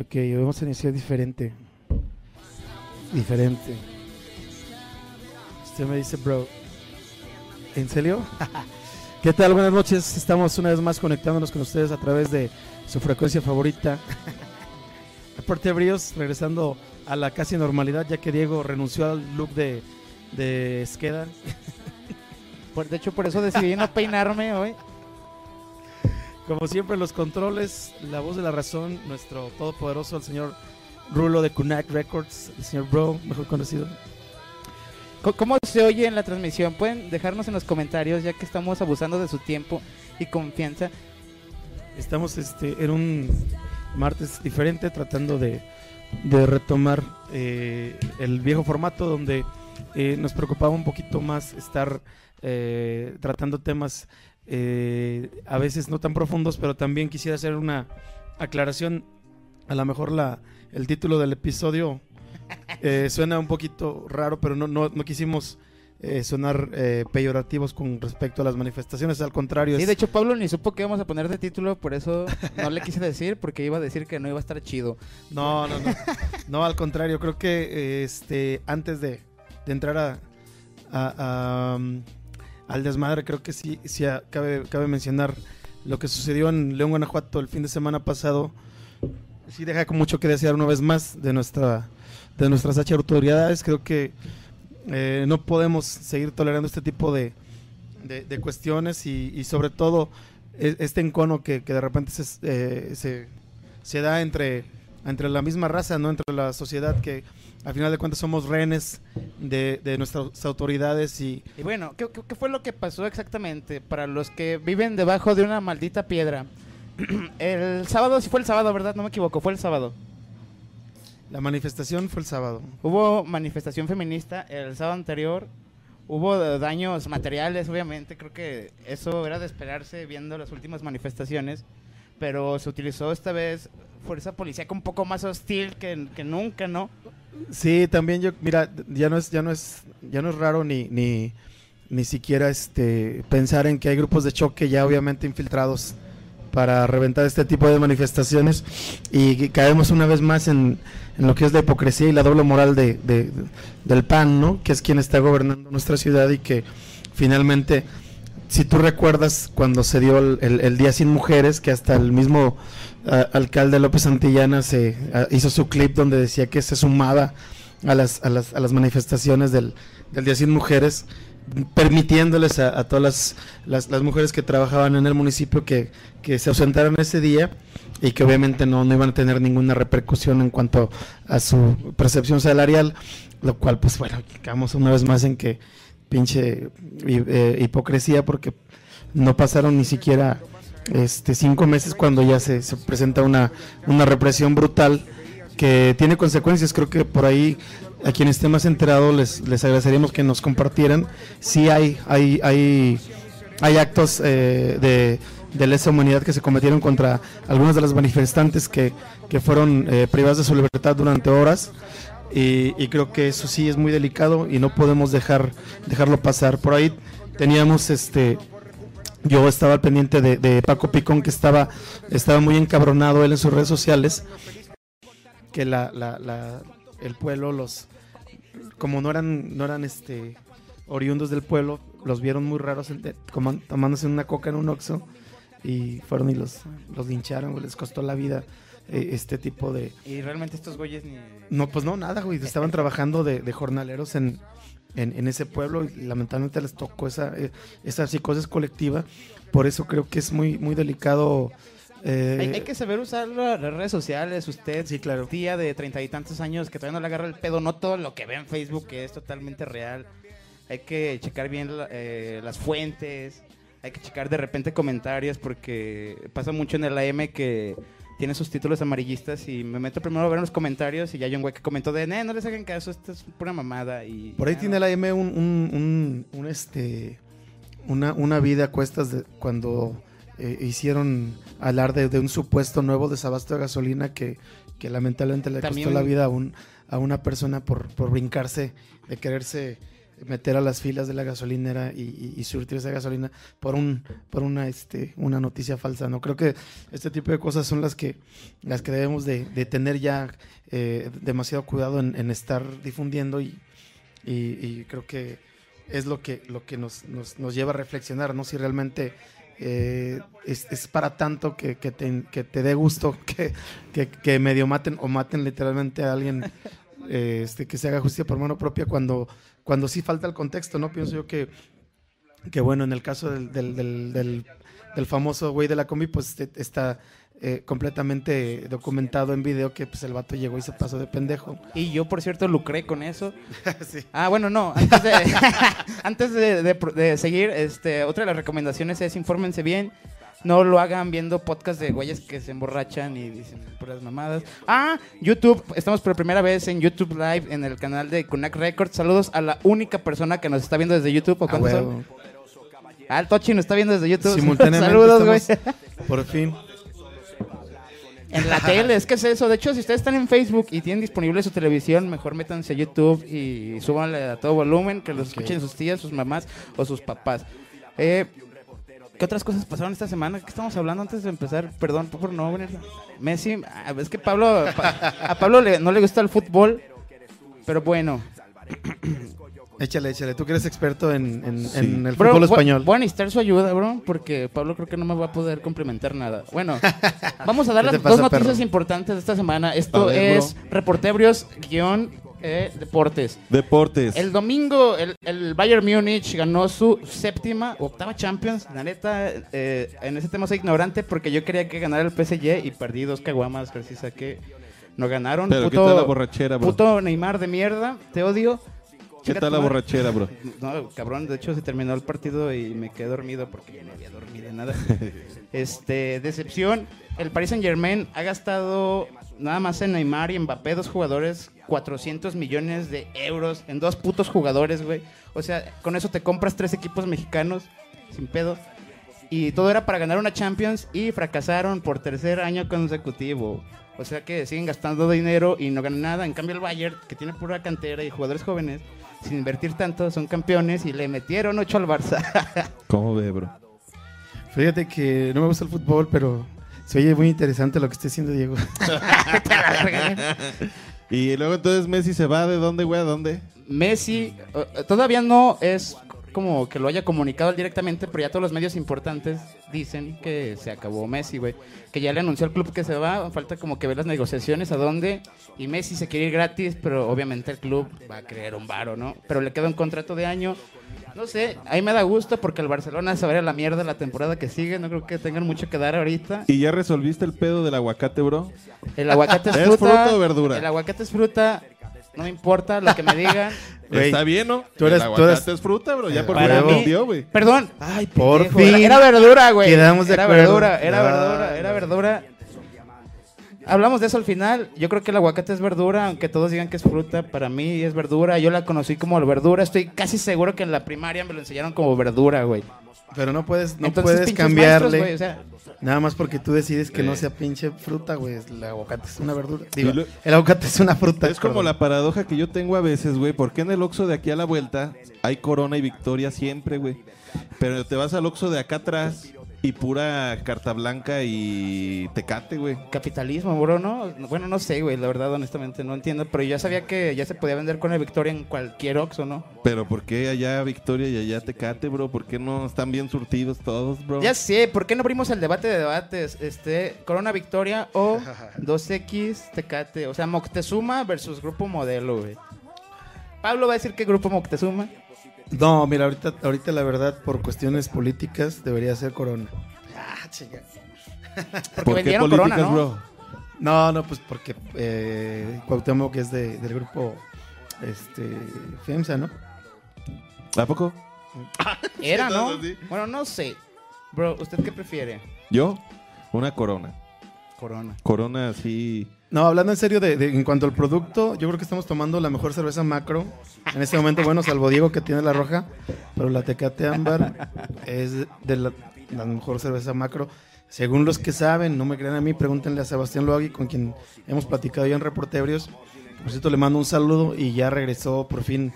Ok, vamos a iniciar diferente. Diferente. Usted me dice, bro. ¿En serio? ¿Qué tal? Buenas noches. Estamos una vez más conectándonos con ustedes a través de su frecuencia favorita. Deporte Bríos, regresando a la casi normalidad, ya que Diego renunció al look de, de Esqueda. De hecho, por eso decidí no peinarme hoy. Como siempre, los controles, la voz de la razón, nuestro todopoderoso, el señor Rulo de Kunak Records, el señor Bro, mejor conocido. Co- ¿Cómo se oye en la transmisión? Pueden dejarnos en los comentarios, ya que estamos abusando de su tiempo y confianza. Estamos este, en un martes diferente, tratando de, de retomar eh, el viejo formato donde eh, nos preocupaba un poquito más estar eh, tratando temas eh, a veces no tan profundos, pero también quisiera hacer una aclaración. A lo mejor la, el título del episodio eh, suena un poquito raro, pero no, no, no quisimos eh, sonar eh, peyorativos con respecto a las manifestaciones, al contrario. Sí, es- de hecho, Pablo ni supo que íbamos a poner de título, por eso no le quise decir, porque iba a decir que no iba a estar chido. No, no, no. No, al contrario, creo que este antes de, de entrar a, a- a, um, al desmadre, creo que sí, sí ah, cabe, cabe mencionar lo que sucedió en León, Guanajuato el fin de semana pasado. Sí deja con mucho que desear una vez más de nuestra de nuestras H autoridades. Creo que eh, no podemos seguir tolerando este tipo de, de- de cuestiones y, y sobre todo e- este encono que, que de repente se, eh, se, se da entre, entre la misma raza, no entre la sociedad que al final de cuentas somos rehenes de, de nuestras autoridades y Y bueno, ¿qué, qué- fue lo que pasó exactamente para los que viven debajo de una maldita piedra? el sábado, sí fue el sábado, ¿verdad? No me equivoco, fue el sábado. la manifestación fue el sábado. Hubo manifestación feminista el sábado anterior. Hubo daños materiales, obviamente. Creo que eso era de esperarse viendo las últimas manifestaciones. Pero se utilizó esta vez fuerza policíaca un poco más hostil que, que nunca, ¿no? Sí, también yo, mira, ya no es, ya no es, ya no es raro ni, ni, ni siquiera este pensar en que hay grupos de choque ya obviamente infiltrados para reventar este tipo de manifestaciones y caemos una vez más en, en lo que es la hipocresía y la doble moral de, de- del PAN, ¿no? Que es quien está gobernando nuestra ciudad y que finalmente, si tú recuerdas cuando se dio el, Día Sin Mujeres, que hasta el mismo alcalde López Santillana se hizo su clip donde decía que se sumaba a las, a las, a las manifestaciones del, Día Sin Mujeres, permitiéndoles a, todas las, las, las mujeres que trabajaban en el municipio que, que se ausentaran ese día y que obviamente no, no iban a tener ninguna repercusión en cuanto a su percepción salarial, lo cual pues bueno, quedamos una vez más en que pinche eh, hipocresía porque no pasaron ni siquiera este cinco meses cuando ya se, se presenta una, una represión brutal que tiene consecuencias. Creo que por ahí a quienes estén más enterados les, les agradeceríamos que nos compartieran. Sí hay, hay, hay, hay actos eh, de, de lesa humanidad que se cometieron contra algunas de las manifestantes que, que fueron eh, privadas de su libertad durante horas. Y, y creo que eso sí es muy delicado y no podemos dejar dejarlo pasar. Por ahí teníamos este yo estaba al pendiente de, Paco Picón que estaba estaba muy encabronado él en sus redes sociales que la, la, la- el pueblo los como no eran no eran este oriundos del pueblo los vieron muy raros en- tomándose una coca en un oxo y fueron y los los lincharon les costó la vida eh, este tipo de Y realmente estos güeyes ni... no, pues no, nada, güey. Estaban trabajando de, de jornaleros en, en, en ese pueblo y lamentablemente les tocó esa, eh, esa psicosis colectiva. Por eso creo que es muy, muy delicado. eh, Hay, hay que saber usar la- las redes sociales. Usted, Sí, claro. tía de treinta y tantos años, que todavía no le agarra el pedo, no todo lo que ve en Facebook, que es totalmente real. Hay que checar bien la- eh, las fuentes. Hay que checar de repente comentarios, porque pasa mucho en el AM que tiene sus títulos amarillistas y me meto primero a ver los comentarios y ya hay un güey que comentó de, "Nee, no les hagan caso, esto es pura mamada. Y, Por ahí Ah, tiene no. la M un, un, un- un, este una, una vida a cuestas de cuando eh, hicieron alarde de un supuesto nuevo desabasto de gasolina que, que lamentablemente le También- costó la vida a un a una persona por, por brincarse de quererse meter a las filas de la gasolinera y, y, y surtir esa gasolina por un por una este una noticia falsa no creo que este tipo de cosas son las que las que debemos de, tener ya eh, demasiado cuidado en, estar difundiendo y, y, y creo que es lo que lo que nos, nos, nos lleva a reflexionar no si realmente eh, es, es, para tanto que, que, te, que te dé gusto que, que, que, medio maten o maten literalmente a alguien eh, este, que se haga justicia por mano propia cuando, cuando sí falta el contexto, ¿no? Pienso yo que, que bueno, en el caso del, del, del, del, del famoso güey de la combi, pues está eh, completamente documentado en video que pues el vato llegó y se pasó de pendejo. Y yo, por cierto, lucré con eso. sí. Ah, bueno, no. Antes de, antes de, de, de, seguir, este, otra de las recomendaciones es infórmense bien. No lo hagan viendo podcast de güeyes que se emborrachan y dicen puras mamadas. Ah, YouTube. Estamos por primera vez en YouTube Live en el canal de Kunak Records. Saludos a la única persona que nos está viendo desde YouTube. ¿O cuántos son? Ah, el Tochi nos está viendo desde YouTube. Simultáneamente. Saludos, güey. Por fin. En la tele, es que es eso. De hecho, si ustedes están en Facebook y tienen disponible su televisión, mejor métanse a YouTube y súbanle a todo volumen, que los escuchen sus tías, sus mamás o sus papás. Eh, ¿Qué otras cosas pasaron esta semana? ¿Qué estamos hablando antes de empezar? Perdón por no venir. Messi, es que Pablo, a Pablo le, no le gusta el fútbol, pero bueno. Échale, échale. Tú que eres experto en, en, sí. en el bro, fútbol español. Voy a necesitar su ayuda, bro, porque Pablo creo que no me va a poder complementar nada. Bueno, vamos a dar las dos noticias perro? importantes de esta semana. Esto ver, es Reportebrios guion eh, Deportes. Deportes. El domingo el, el, Bayern Múnich ganó su séptima, octava Champions. La neta, eh, en ese tema soy ignorante porque yo quería que ganara el PSG y perdí dos caguamas gracias a que no ganaron. Pero puto, ¿qué tal la borrachera, bro? Puto Neymar de mierda, te odio. ¿Qué tal la borrachera, bro? No, cabrón, de hecho se terminó el partido y me quedé dormido porque ya no había dormido nada. este, decepción. El Paris Saint Germain ha gastado nada más en Neymar y Mbappé, dos jugadores, 400 millones de euros en dos putos jugadores, güey. O sea, con eso te compras tres equipos mexicanos, sin pedo. Y todo era para ganar una Champions y fracasaron por tercer año consecutivo. O sea que siguen gastando dinero y no ganan nada. En cambio el Bayern, que tiene pura cantera y jugadores jóvenes, sin invertir tanto, son campeones y le metieron 8 al Barça. ¿Cómo ve, bro? Fíjate que no me gusta el fútbol, pero se oye muy interesante lo que está haciendo Diego. y luego entonces Messi se va de dónde, güey, a dónde? Messi uh, todavía no es como que lo haya comunicado directamente, pero ya todos los medios importantes dicen que se acabó Messi, güey. Que ya le anunció al club que se va, falta como que ver las negociaciones a dónde. Y Messi se quiere ir gratis, pero obviamente el club va a creer un varo, ¿no? Pero le queda un contrato de año. No sé, ahí me da gusto porque el Barcelona se va a la mierda la temporada que sigue. No creo que tengan mucho que dar ahorita. ¿Y ya resolviste el pedo del aguacate, bro? El aguacate es, ¿Es fruta. o verdura? El aguacate es fruta. No me importa lo que me digan. Wey, Está bien, ¿no? Tú eres, el tú aguacate eres... es fruta, bro. Ya por fin vendió, güey. Perdón. Ay, por Pendejo, fin. Era verdura, güey. Quedamos de era acuerdo. verdura, era No. verdura, era verdura. Hablamos de eso al final. Yo creo que el aguacate es verdura, aunque todos digan que es fruta. Para mí es verdura. Yo la conocí como verdura. Estoy casi seguro que en la primaria me lo enseñaron como verdura, güey. Pero no puedes, no Entonces, puedes cambiarle. maestros, güey, o sea, Nada más porque tú decides que no sea pinche fruta, güey. El aguacate es una verdura. Digo, Y lo- el aguacate es una fruta. Es como perdón. la paradoja que yo tengo a veces, güey. ¿Por qué en el Oxxo de aquí a la vuelta hay Corona y Victoria siempre, güey? Pero te vas al Oxxo de acá atrás y pura carta blanca y tecate, güey. capitalismo, bro, ¿no? Bueno, no sé, güey. La verdad, honestamente, no entiendo. Pero yo sabía que ya se podía vender con el Victoria en cualquier Oxxo, ¿no? Pero ¿por qué allá Victoria y allá tecate, bro? ¿Por qué no están bien surtidos todos, bro? Ya sé, ¿por qué no abrimos el debate de debates? Este, Corona Victoria o 2X Tecate. O sea, Moctezuma versus Grupo Modelo, güey. Pablo va a decir que Grupo Moctezuma. No, mira, ahorita, ahorita la verdad, por cuestiones políticas, debería ser Corona. Ah, chinga. Porque ¿Por qué vendieron políticas, Corona, ¿no? bro? No, no, pues porque eh, Cuauhtémoc es de, del grupo este, FEMSA, ¿no? ¿A poco? Era, Sí, ¿no? no, sí. Bueno, no sé. Bro, ¿usted qué prefiere? ¿Yo? Una corona. Corona. Corona así... No, hablando en serio de, en cuanto al producto, yo creo que estamos tomando la mejor cerveza macro. En este momento, bueno, salvo Diego que tiene la roja, pero la Tecate Ámbar es de la, mejor cerveza macro. Según los que saben, no me crean a mí, pregúntenle a Sebastián Loagui, con quien hemos platicado ya en Reportebrios. Por cierto, le mando un saludo y ya regresó por fin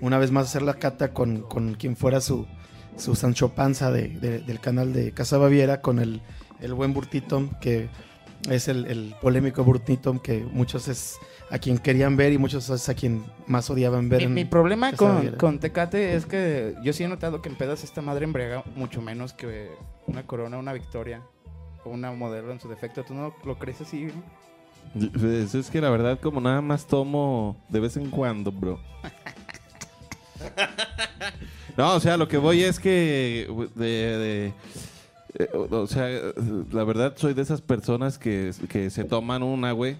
una vez más hacer la cata con, con quien fuera su, su Sancho Panza de- del canal de Casa Baviera, con el, el buen Burtito, que es el, el polémico Burtito, que muchos es a quien querían ver y muchos es a quien más odiaban ver. Mi, en- mi problema con, con Tecate es que yo sí he notado que en pedas esta madre embriaga mucho menos que una corona, una victoria o una modelo en su defecto. ¿Tú no lo crees así? Pues es que la verdad, como nada más tomo de vez en cuando, bro. No, o sea, lo que voy es que de, de- eh, o sea, la verdad soy de esas personas que, que se toman una, güey,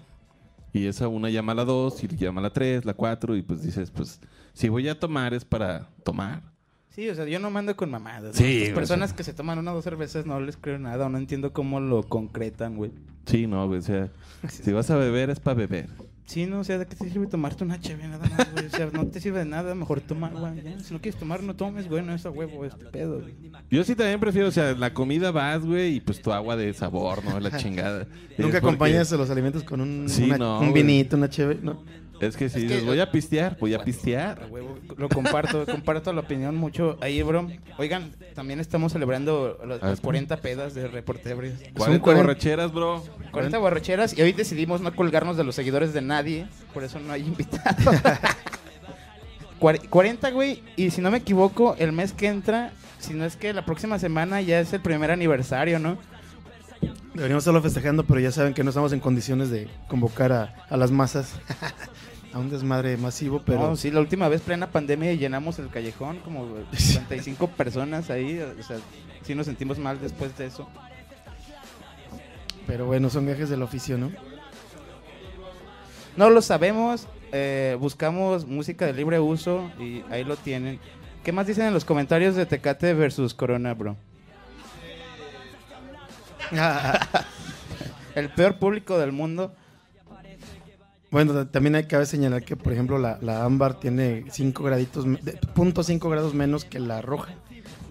y esa una llama a la dos, y llama a la tres, la cuatro, y pues dices, pues, si voy a tomar es para tomar. Sí, o sea, yo no mando con mamadas. Sí, o personas que se toman una o dos cervezas no les creo nada o no entiendo cómo lo concretan, güey. Sí, no, güey, o sea, si vas a beber es para beber. Sí, no, o sea, ¿de qué te sirve tomarte una cheve nada más, güey? O sea, no te sirve de nada, mejor toma agua, ya. Si no quieres tomar, no tomes, güey, no es a huevo, este pedo, güey. Yo sí también prefiero, o sea, la comida vas, güey, y pues tu agua de sabor, ¿no? La chingada. Nunca Es porque- acompañas los alimentos con un, Sí, una- no, un güey. vinito, una chévere. No. Es que si Es que- dices, voy a pistear, voy a pistear. huevo, lo comparto, comparto la opinión mucho ahí, bro. Oigan, también estamos celebrando las, las 40 pedas de Reportebrios. 40 cuaren- borracheras, bro. 40 borracheras y hoy decidimos no colgarnos de los seguidores de nadie, por eso no hay invitado. Cuar- 40, güey, y si no me equivoco, el mes que entra, si no es que la próxima semana ya es el primer aniversario, ¿no? Deberíamos estarlo festejando, pero ya saben que no estamos en condiciones de convocar a, a las masas a un desmadre masivo, pero No, sí, la última vez plena pandemia llenamos el callejón, como 55 personas ahí, o sea, sí nos sentimos mal después de eso. pero bueno, son viajes del oficio, ¿no? No lo sabemos, eh, buscamos música de libre uso y ahí lo tienen. ¿Qué más dicen en los comentarios de Tecate versus Corona, bro? El peor público del mundo. bueno, ta- también hay que señalar que, por ejemplo, la, la ámbar tiene 5 graditos, de- punto cinco grados menos que la roja.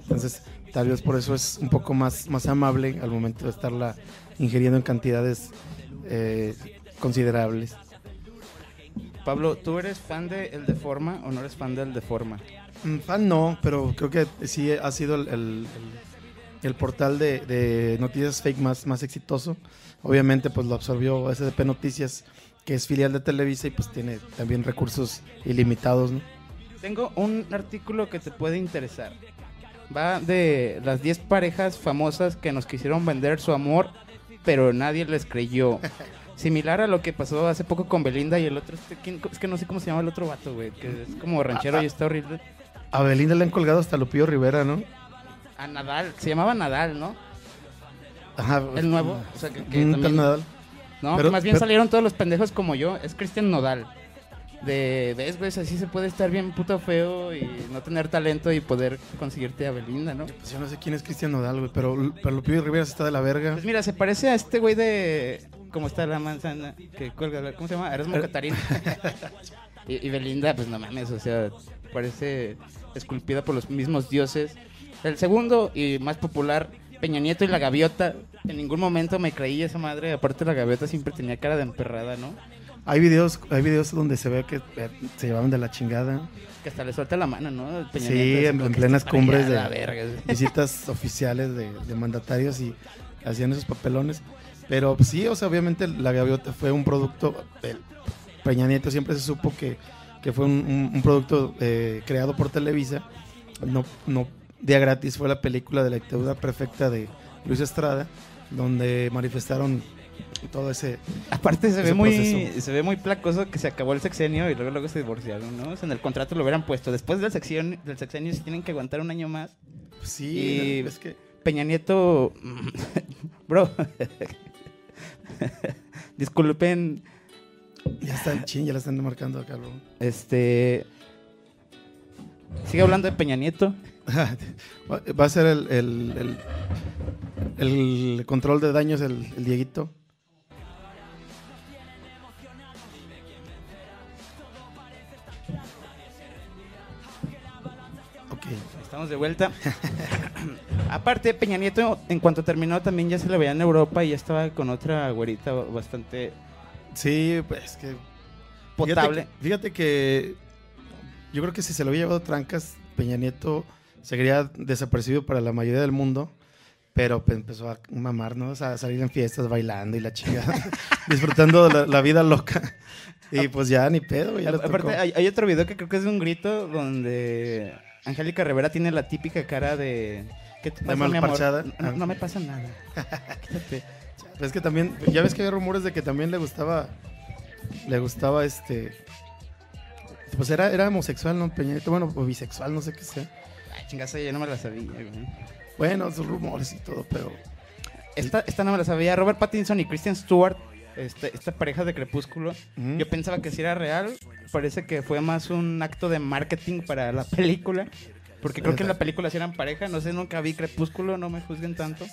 Entonces, tal vez por eso es un poco más, más amable al momento de estarla ingiriendo en cantidades eh, considerables. Pablo, ¿tú eres fan de El Deforma o no eres fan del Deforma? Mm, Fan no, pero creo que sí ha sido el, el- el- portal de, de noticias fake más, más exitoso. Obviamente, pues lo absorbió SDP Noticias, que es filial de Televisa y pues tiene también recursos ilimitados, ¿no? Tengo un artículo que te puede interesar. Va de las 10 parejas famosas que nos quisieron vender su amor, pero nadie les creyó. Similar a lo que pasó hace poco con Belinda y el otro, este, es que no sé cómo se llama el otro vato, güey, que es como ranchero y está horrible. A Belinda le han colgado hasta Lupillo Rivera, ¿no? A Nadal, se llamaba Nadal, ¿no? Ajá, El nuevo, o sea, que, que un también- tal Nadal. No, Pero- más bien pero- salieron todos los pendejos como yo, es Cristian Nodal. De, ves, güey, así se puede estar bien puto feo y no tener talento y poder conseguirte a Belinda, ¿no? Pues yo no sé quién es Cristian Nodal, güey, pero, pero Lupillo Rivera está de la verga. Pues mira, se parece a este güey de. ¿Cómo está la manzana? Que cuelga, ¿Cómo se llama? Erasmo Er- Catarina. y, y Belinda, pues no mames, o sea, parece esculpida por los mismos dioses. El segundo y más popular, Peña Nieto y la gaviota. En ningún momento me creí esa madre. Aparte, la gaviota siempre tenía cara de emperrada, ¿no? Hay videos, hay videos donde se ve que eh, se llevaban de la chingada. Que hasta le suelta la mano, ¿no? Peña Sí, en- plenas cumbres de- verga. visitas oficiales de, de mandatarios y hacían esos papelones. Pero sí, o sea, obviamente la gaviota fue un producto. El Peña Nieto siempre se supo que, que fue un, un- un producto eh, creado por Televisa. No, no, día gratis fue la película de la dictadura perfecta de Luis Estrada, donde manifestaron todo ese. Aparte se ese ve muy se ve muy placoso que se acabó el sexenio y luego luego se divorciaron, ¿no? O sea, en el contrato lo hubieran puesto. Después del sexenio, del sexenio se tienen que aguantar un año más. pues, sí, Y- es que. Peña Nieto, bro. Disculpen, Ya están, chin, ya la están marcando acá, bro. este Sigue hablando de Peña Nieto. Va a ser el, el, el- el control de daños el, el Dieguito. Ok. Estamos de vuelta. Aparte, Peña Nieto, en cuanto terminó, también ya se le veía en Europa y ya estaba con otra güerita bastante Sí, pues que. potable. Fíjate, fíjate que yo creo que si se lo hubiera llevado trancas, Peña Nieto seguiría desapercibido para la mayoría del mundo. Pero pues, empezó a mamar, ¿no? O sea, a salir en fiestas bailando y la chica, disfrutando la, la vida loca. Y pues ya ni pedo, ya Aparte, hay, hay otro video que creo que es de un grito donde Angélica Rivera tiene la típica cara de. ¿Qué te pasa, mi amor? No, Ah. no me pasa nada. Quítate. Es que también, ya ves que hay rumores de que también le gustaba, le gustaba este, pues era, era homosexual, ¿no? Peña bueno, o bisexual, no sé qué sea. Chingazo, yo no me la sabía, güey. Bueno, sus rumores y todo, pero Esta, esta no me la sabía. Robert Pattinson y Kristen Stewart, este, esta pareja de Crepúsculo, yo pensaba que sí era real. Parece que fue más un acto de marketing para la película. Porque creo que en la película sí eran pareja. No sé, nunca vi Crepúsculo, no me juzguen tanto.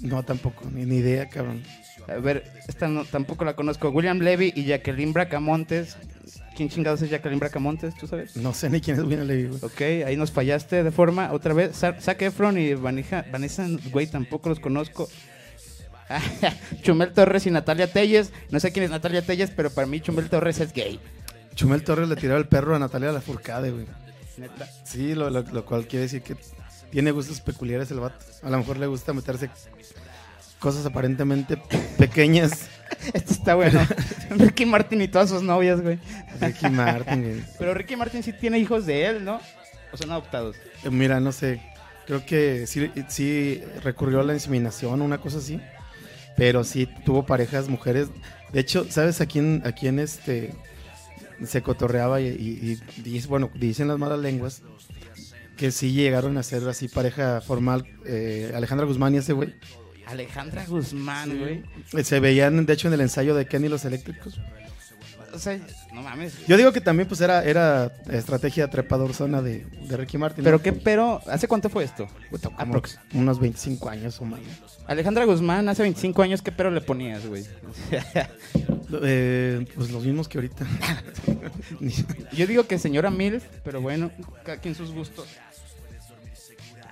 no tampoco, ni, ni idea, cabrón. A ver, esta no, tampoco la conozco. William Levy y Jacqueline Bracamontes. ¿Quién chingados es Jacqueline Bracamontes? ¿Tú sabes? No sé ni quién es William Levy, güey. Ok, ahí nos fallaste de forma. Otra vez, Sa- Zac Efron y Vanija- Vanessa, güey, tampoco los conozco. Chumel Torres y Natalia Telles. No sé quién es Natalia Telles, pero para mí Chumel Torres es gay. Chumel Torres le tiraba el perro a Natalia Lafourcade, güey. Neta. Sí, lo, lo- lo cual quiere decir que tiene gustos peculiares el vato. A lo mejor le gusta meterse cosas aparentemente pequeñas. Esto está bueno. Ricky Martin y todas sus novias, güey. Ricky Martin. Pero Ricky Martin sí tiene hijos de él, ¿no? O son adoptados. Eh, Mira, no sé. Creo que sí, sí recurrió a la inseminación, una cosa así. Pero sí tuvo parejas mujeres. De hecho, ¿sabes a quién, a quién este se cotorreaba y, y- y dice- bueno, dicen las malas lenguas que sí llegaron a ser así pareja formal eh, Alejandra Guzmán y ese güey. Alejandra Guzmán, güey. Se veían, de hecho, en el ensayo de Kenny los Eléctricos. O sea, no mames. Yo digo que también pues era, era estrategia trepador zona de, de Ricky Martin. Pero qué, pero, ¿hace cuánto fue esto? Como Aprox. unos 25 años o más. Alejandra Guzmán, hace 25 años, ¿qué pero le ponías, güey? Eh, pues los mismos que ahorita. Yo digo que señora Mil, pero bueno, cada quien sus gustos.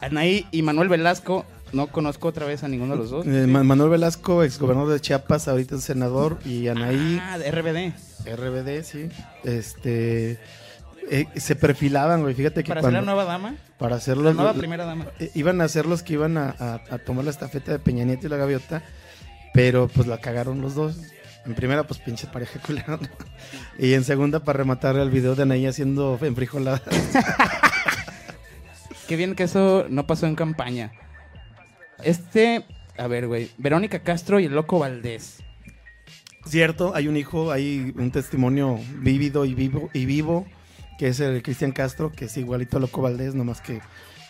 Anaí y Manuel Velasco, no conozco otra vez a ninguno de los dos. Eh, Ma- Manuel Velasco, ex gobernador de Chiapas, ahorita es senador, y Anaí, Ah, de RBD. RBD, sí. Este. eh, se perfilaban, güey. Fíjate que Para ser cuando. la nueva dama, para hacer la nueva primera dama. eh, iban a ser los que iban a, a- a tomar la estafeta de Peña Nieto y la gaviota, pero pues la cagaron los dos. En primera, pues pinche pareja culera. Y en segunda, para rematar el video de Anaí haciendo enfrijolada. Qué bien que eso no pasó en campaña. Este, a ver, güey, Verónica Castro y el Loco Valdés. Cierto, hay un hijo, hay un testimonio vívido y vivo, y vivo que es el Cristian Castro, que es igualito a Loco Valdés, nomás que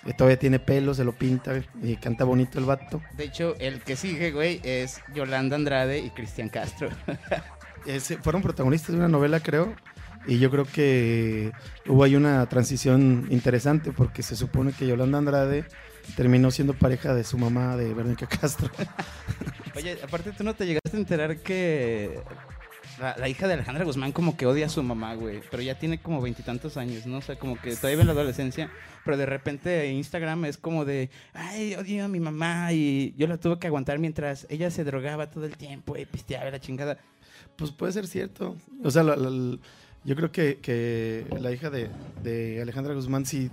eh, todavía tiene pelo, se lo pinta y canta bonito el vato. De hecho, el que sigue, güey, es Yolanda Andrade y Cristian Castro. Fueron protagonistas de una novela, creo, y yo creo que hubo ahí una transición interesante porque se supone que Yolanda Andrade terminó siendo pareja de su mamá, de Verónica Castro. Oye, aparte tú no te llegaste a enterar que la, la hija de Alejandra Guzmán como que odia a su mamá, güey. Pero ya tiene como veintitantos años, ¿no? O sea, como que todavía en la adolescencia. Pero de repente Instagram es como de, ay, odio a mi mamá. Y yo la tuve que aguantar mientras ella se drogaba todo el tiempo y pisteaba la chingada. Pues puede ser cierto. O sea, la- la- yo creo que, que la hija de, de Alejandra Guzmán sí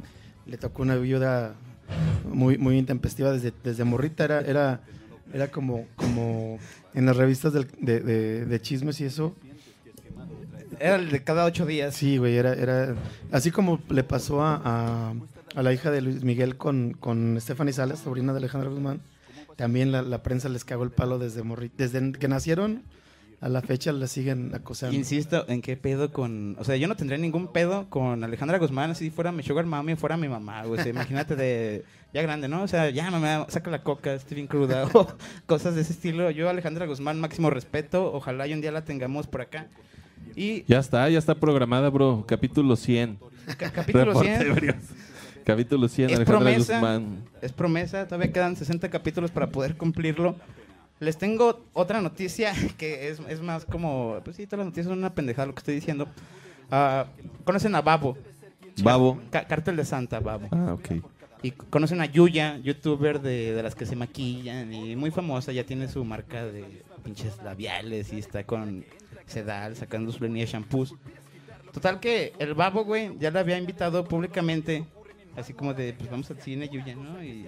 le tocó una viuda muy, muy intempestiva desde, desde morrita. Era, era, era como, como en las revistas del- de, de- de chismes y eso. Era el de cada ocho días. Sí, güey, era, era así como le pasó a, a- a la hija de Luis Miguel con, con Stephanie Salas, sobrina de Alejandra Guzmán. También la, la prensa les cagó el palo desde morri- desde que nacieron a la fecha la siguen acosando. Insisto, ¿en qué pedo con...? O sea, yo no tendría ningún pedo con Alejandra Guzmán si fuera mi sugar mami o fuera mi mamá, güey. O sea, imagínate de... Ya grande, ¿no? O sea, ya mamá, saca la coca, estoy bien cruda o cosas de ese estilo. Yo, Alejandra Guzmán, máximo respeto. Ojalá y un día la tengamos por acá. Y Ya está, ya está programada, bro. Capítulo 100. ca- capítulo Reporte 100 Brios. Capítulo 100, Es Alejandra promesa. Guzmán. es promesa. Todavía quedan 60 capítulos para poder cumplirlo. Les tengo otra noticia que es, es más como... Pues sí, todas las noticias son una pendejada lo que estoy diciendo. Ah, ¿Conocen a Babo? Babo. Ca- Cártel de Santa, Babo. Ah, ok. Y conocen a Yuya, youtuber de, de las que se maquillan y muy famosa, ya tiene su marca de pinches labiales y está con Sedal sacando su línea de shampoos. Total que el babo, güey, ya le había invitado públicamente, así como de, pues vamos al cine, Yuya, ¿no? Y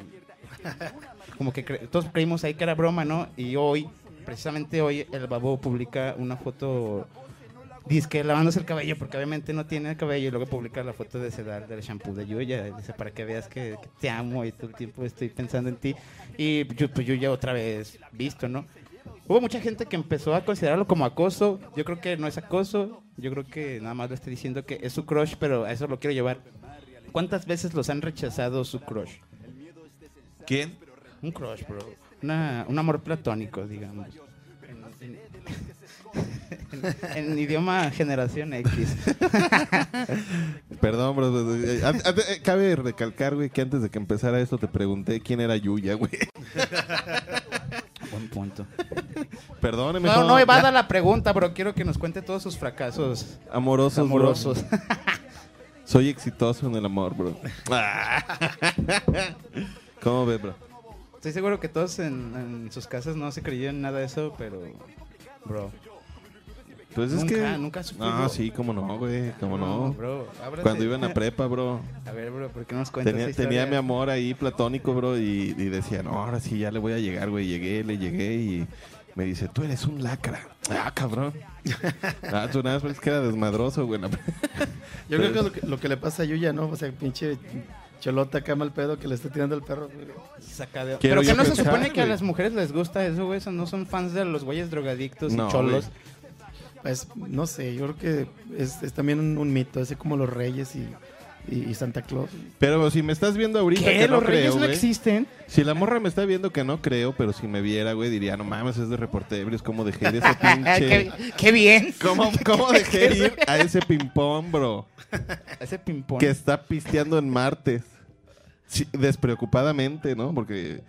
como que cre- todos creímos ahí que era broma, ¿no? Y hoy, precisamente hoy, el babo publica una foto, disque lavándose el cabello, porque obviamente no tiene el cabello, y luego publica la foto de sedal del shampoo de Yuya, dice, para que veas que, que te amo y todo el tiempo estoy pensando en ti. Y yo, pues Yuya otra vez visto, ¿no? Hubo mucha gente que empezó a considerarlo como acoso. Yo creo que no es acoso. Yo creo que nada más le estoy diciendo que es su crush, pero a eso lo quiero llevar. ¿Cuántas veces los han rechazado su crush? ¿Quién? Un crush, bro. Una- un amor platónico, digamos. En, en- en idioma generación X. Perdón, bro. eh, eh, Cabe recalcar, güey, que antes de que empezara esto te pregunté quién era Yuya, güey. Buen punto. Perdóneme. No, no evada la pregunta, bro. Quiero que nos cuente todos sus fracasos Amorosos, bro. amorosos. Soy exitoso en el amor, bro. ¿Cómo ves, bro? Estoy seguro que todos en, en sus casas no se creyeron nada de eso, pero, bro. Pues es Nunca, que... nunca sufrido. No, sí, cómo no, güey, cómo no. bro. ábrase. Cuando iba en la prepa, bro, A ver, bro, ¿por qué no nos cuentas tenía, esa tenía historia? mi amor ahí platónico, bro, y, y decía, no, ahora sí ya le voy a llegar, güey. Llegué, le llegué y me dice, tú eres un lacra. Ah, cabrón. Ah, tú nada más es que era desmadroso, güey. Yo creo que lo que, lo que le pasa a Yuya, ¿no? O sea, pinche cholota acá mal pedo que le está tirando el perro. güey. Saca de- Pero que no se supone que a las mujeres les gusta eso, güey. Eso no son fans de los güeyes drogadictos No, y cholos. Pues, no sé, yo creo que es, es también un, un mito, así como los reyes y, y- y Santa Claus. Pero si me estás viendo ahorita ¿Qué? que no ¿Los reyes creo, no güey. existen? Si la morra me está viendo que no creo, pero si me viera, güey, diría, no mames, es de reporteros, ¿cómo dejé ir ese pinche... ¿Qué, qué bien. ¿Cómo, cómo dejé ir a ese ping-pong, bro? Ese ping-pong. Que está pisteando en martes. Sí, despreocupadamente, ¿no? Porque,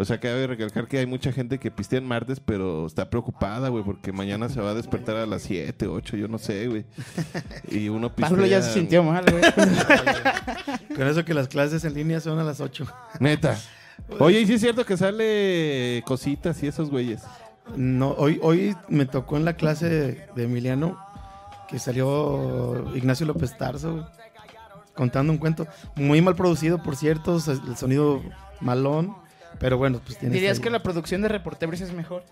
o sea, cabe recalcar que hay mucha gente que pistea en martes, pero está preocupada, güey, porque mañana se va a despertar a las 7, 8, yo no sé, güey. Y uno pistea... Pablo ya se sintió mal, güey. Con eso que las clases en línea son a las 8. Neta. Oye, ¿y sí es cierto que sale cositas y esos güeyes? No, hoy, hoy me tocó en la clase de, de Emiliano que salió Ignacio López Tarso güey, contando un cuento muy mal producido, por cierto, el sonido malón, pero bueno, pues tiene ¿Dirías que la producción de Reportebris es mejor?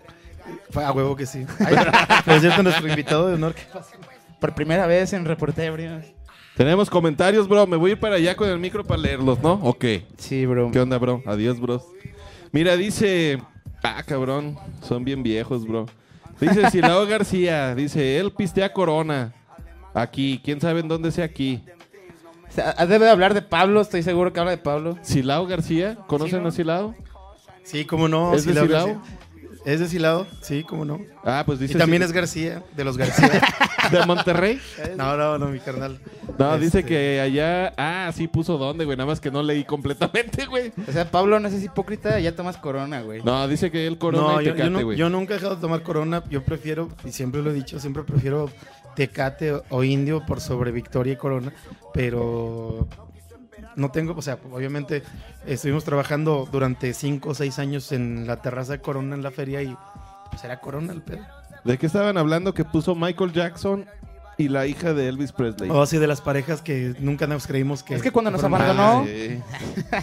Fue a huevo que sí. por cierto, nuestro invitado de honor, ¿qué pasa? Por primera vez en Reportebris. Tenemos comentarios, bro. Me voy a ir para allá con el micro para leerlos, ¿no? ¿O qué? Sí, bro. ¿Qué onda, bro? Adiós, bros. Mira, dice... Ah, cabrón. Son bien viejos, bro. Dice Silao García. Dice, él pistea Corona. Aquí. ¿Quién sabe en dónde sea aquí? O sea, debe de hablar de Pablo, estoy seguro que habla de Pablo. ¿Silao García? ¿Conocen Sí, ¿no? a Silao? Sí, cómo no. ¿Es de Silao Silao? García. Es de Silao, sí, cómo no. Ah, pues Y dice... también sí- es García, de los García. ¿De Monterrey? no, no, no, mi carnal. No, dice Este, que allá... Ah, sí puso dónde, güey. Nada más que no leí completamente, güey. O sea, Pablo no es hipócrita, ya tomas corona, güey. No, dice que él Corona No, y yo, yo Tecate, no- güey. yo nunca he dejado de tomar corona. Yo prefiero, y siempre lo he dicho, siempre prefiero Tecate o Indio por sobre Victoria y Corona. Pero no tengo, o sea, obviamente estuvimos trabajando durante cinco o seis años en la terraza de Corona en la feria y pues era Corona el pedo. ¿De qué estaban hablando? Que puso Michael Jackson y la hija de Elvis Presley. O así de las parejas que nunca nos creímos que. Es que cuando nos abandonó- sí.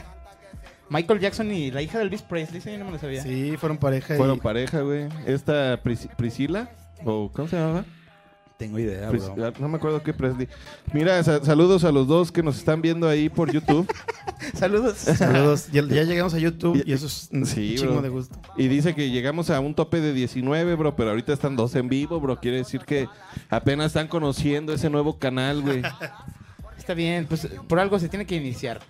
Michael Jackson y la hija de Elvis Presley, sí, no me lo sabía. Sí, fueron pareja. y- Fueron pareja, güey. Esta Pris- Priscila, o ¿cómo se llamaba? Tengo idea, Pris- ah, no me acuerdo qué Presley. Mira, sa- saludos a los dos que nos están viendo ahí por YouTube. Saludos. Saludos. Ya, ya llegamos a YouTube y eso es un Sí, chingo bro. de gusto. y dice que llegamos a un tope de 19, bro, pero ahorita están dos en vivo, bro. Quiere decir que apenas están conociendo ese nuevo canal, güey. Está bien, pues por algo se tiene que iniciar.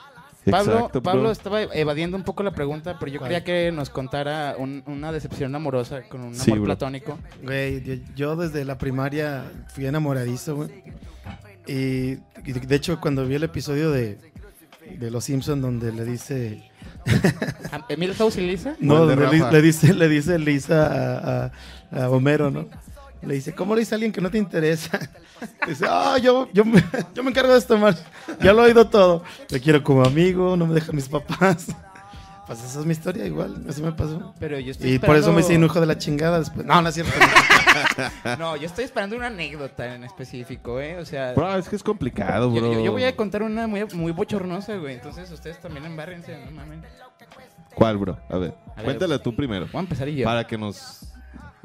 Pablo, Exacto. Pablo estaba evadiendo un poco la pregunta, pero yo ¿Cuál? quería que nos contara un- una decepción amorosa con un Sí, amor bro. platónico. Güey, yo, yo desde la primaria fui enamoradizo, güey. Y, y de de hecho, cuando vi el episodio de, de Los Simpsons donde le dice... ¿A- ¿Emilio House y Lisa? No, O el de donde le dice, le dice Lisa a, a- a Homero, ¿no? Le dice, ¿cómo le dice a alguien que no te interesa? Dice, ah, yo, yo, me, yo me encargo de esto, Mar. Ya lo he oído todo. Te quiero como amigo, no me dejan mis papás. Pues esa es mi historia, igual, así me pasó. Pero yo estoy Y por eso me hice un esperando- hijo de la chingada después. No, no es cierto. No, yo estoy esperando una anécdota en específico, ¿eh? O sea, Bro, es que es complicado, yo, bro. yo- yo voy a contar una muy, muy bochornosa, güey. Entonces ustedes también embárrense, no mames. ¿Cuál, bro? A ver, A ver. cuéntale tú primero. Voy a empezar y yo. Para que nos...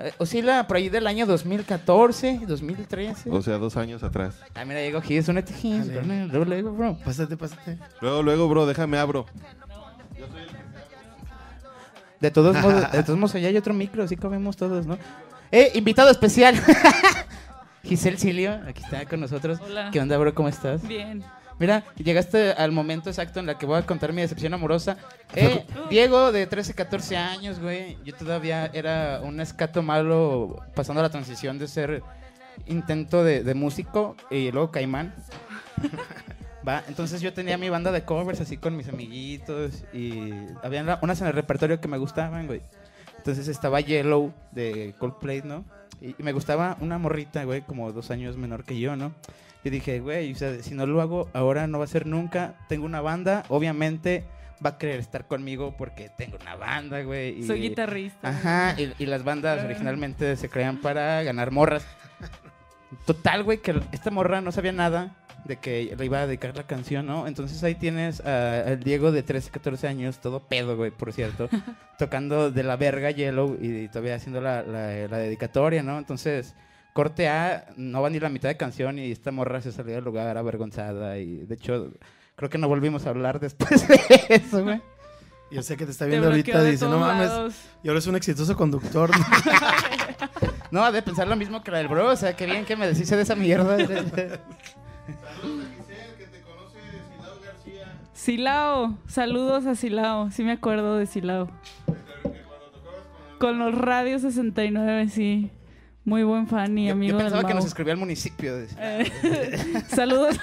Eh, Oscila por ahí del año 2014, 2013. O sea, dos años atrás. Ah, mira, llegó aquí, es un ETG. Dale. Luego, luego, bro. Pásate, pásate. Luego, luego, bro, déjame abro. De todos modos, de todos modos, allá hay otro micro, así comemos todos, ¿no? Eh, invitado especial. Giselle Silio, aquí está con nosotros. Hola. ¿Qué onda, bro? ¿Cómo estás? Bien. Mira, llegaste al momento exacto en la que voy a contar mi decepción amorosa. Eh, Diego, de 13, 14 años, güey. Yo todavía era un escato malo pasando la transición de ser intento de, de músico y luego caimán. Va, entonces yo tenía mi banda de covers así con mis amiguitos y había unas en el repertorio que me gustaban, güey. Entonces estaba Yellow de Coldplay, ¿no? Y, y me gustaba una morrita, güey, como dos años menor que yo, ¿no? Y dije, güey, o sea, si no lo hago ahora no va a ser nunca. Tengo una banda, obviamente va a querer estar conmigo porque tengo una banda, güey. y- Soy guitarrista. Ajá, y, y las bandas originalmente se crean para ganar morras. Total, güey, que esta morra no sabía nada de que le iba a dedicar la canción, ¿no? Entonces ahí tienes al Diego de 13, 14 años, todo pedo, güey, por cierto, tocando de la verga Yellow y todavía haciendo la, la- la dedicatoria, ¿no? Entonces, corte A, no va ni la mitad de canción y esta morra se salió del lugar avergonzada y de hecho, creo que no volvimos a hablar después de eso, güey. Yo sé que te está Te viendo bloqueó ahorita y dice, no mames. lados. Y ahora es un exitoso conductor. No, ha de pensar lo mismo que la del bro. O sea, qué bien que me deshice de esa mierda. Silao. Saludos a Silao. Sí me acuerdo de Silao. Con los Radio 69, sí. Muy buen fan y Yo, yo amigo del pensaba que Mau. nos escribía el municipio. de- Eh, Saludos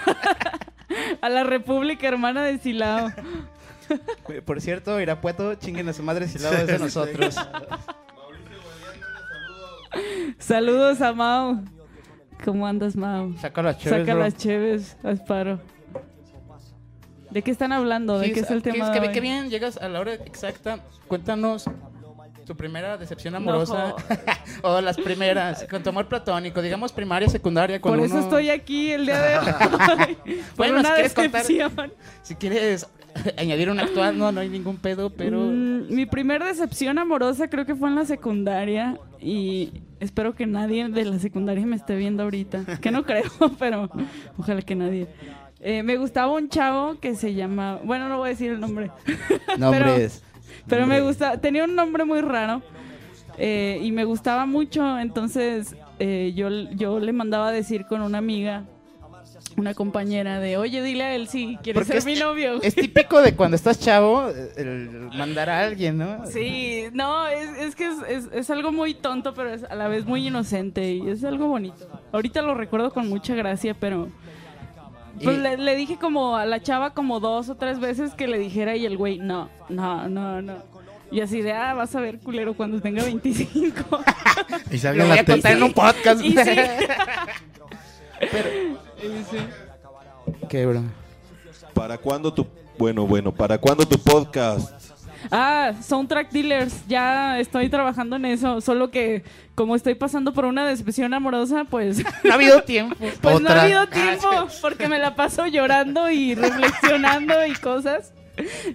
a la República Hermana de Silao. Por cierto, Irapueto, chinguen a su madre si la es de nosotros. Saludos a Mau. ¿Cómo andas, Mau? Saca las chéves, Saca bro. las cheves, Asparo. ¿De qué están hablando? ¿De qué es el tema qué, de hoy? qué bien, llegas a la hora exacta. Cuéntanos tu primera decepción amorosa. o las primeras, con tu amor platónico, digamos primaria, secundaria. Por eso uno- estoy aquí el día de hoy. Bueno, una si quieres contar- decepción. Si quieres añadir un actual, no, no hay ningún pedo, pero... Mm, mi primer decepción amorosa creo que fue en la secundaria y espero que nadie de la secundaria me esté viendo ahorita. Que no creo, pero ojalá que nadie. Eh, me gustaba un chavo que se llama, bueno, no voy a decir el nombre, Nombres. Pero me gusta, tenía un nombre muy raro eh, y me gustaba mucho, entonces eh, yo, yo le mandaba a decir con una amiga, una compañera de, oye, dile a él si quiere Porque ser es- mi novio. Es típico de cuando estás chavo, el mandar a alguien, ¿no? Sí, no, es, es que es, es- es algo muy tonto, pero es a la vez muy inocente y es algo bonito. Ahorita lo recuerdo con mucha gracia, pero... Pues Y- le, le dije como a la chava como dos o tres veces que le dijera y el güey, no, no, no, no. Y así de, ah, vas a ver culero cuando tenga 25. y Lo salga en voy a contar en un podcast. Y sí. Y sí. ¿Qué, bro? ¿Para cuándo tu... Bueno, bueno, ¿para cuándo tu podcast? Ah, Soundtrack Dealers, ya estoy trabajando en eso, solo que como estoy pasando por una decepción amorosa, pues... No ha habido tiempo. Pues no ha habido tiempo porque me la paso llorando y reflexionando y cosas.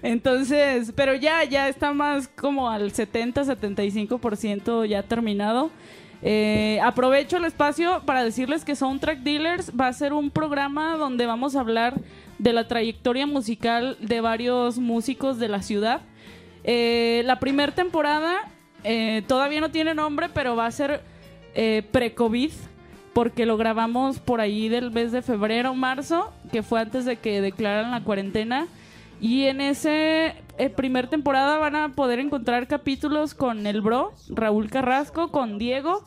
Entonces, pero ya, ya está más como al 70-75% ya terminado. Eh, aprovecho el espacio para decirles que Soundtrack Dealers va a ser un programa donde vamos a hablar de la trayectoria musical de varios músicos de la ciudad. Eh, la primera temporada eh, todavía no tiene nombre, pero va a ser eh, pre-COVID, porque lo grabamos por ahí del mes de febrero, marzo, que fue antes de que declararan la cuarentena. Y en ese eh, primer temporada van a poder encontrar capítulos con el Bro, Raúl Carrasco, con Diego,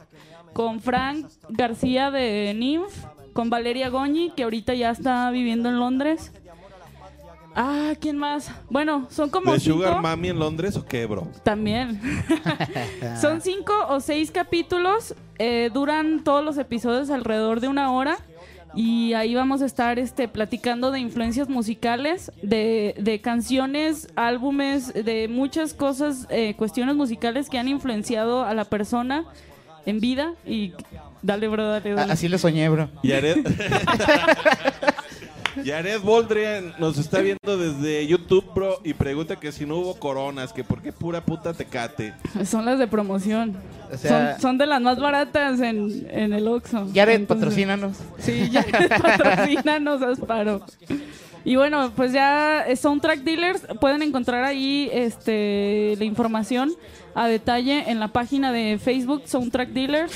con Frank García de NIMF, con Valeria Goñi, que ahorita ya está viviendo en Londres. Ah, ¿quién más? Bueno, son como ¿De cinco. Sugar Mami en Londres o qué, bro? También. Son cinco o seis capítulos. eh, duran todos los episodios alrededor de una hora. Y ahí vamos a estar este, platicando de influencias musicales, de, de canciones, álbumes, de muchas cosas, eh, cuestiones musicales que han influenciado a la persona en vida. Y dale, bro, dale, A- dale. Así lo soñé, bro. Yared. Yared Boldrian nos está viendo desde YouTube, bro, y pregunta que si no hubo coronas, que por qué pura puta tecate. Son las de promoción. O sea- son, son de las más baratas en, en el Oxxo. Yared, Entonces- patrocínanos. Sí, ya patrocínanos, Asparo. Y bueno, pues ya eh, Soundtrack Dealers pueden encontrar ahí este la información a detalle en la página de Facebook Soundtrack Dealers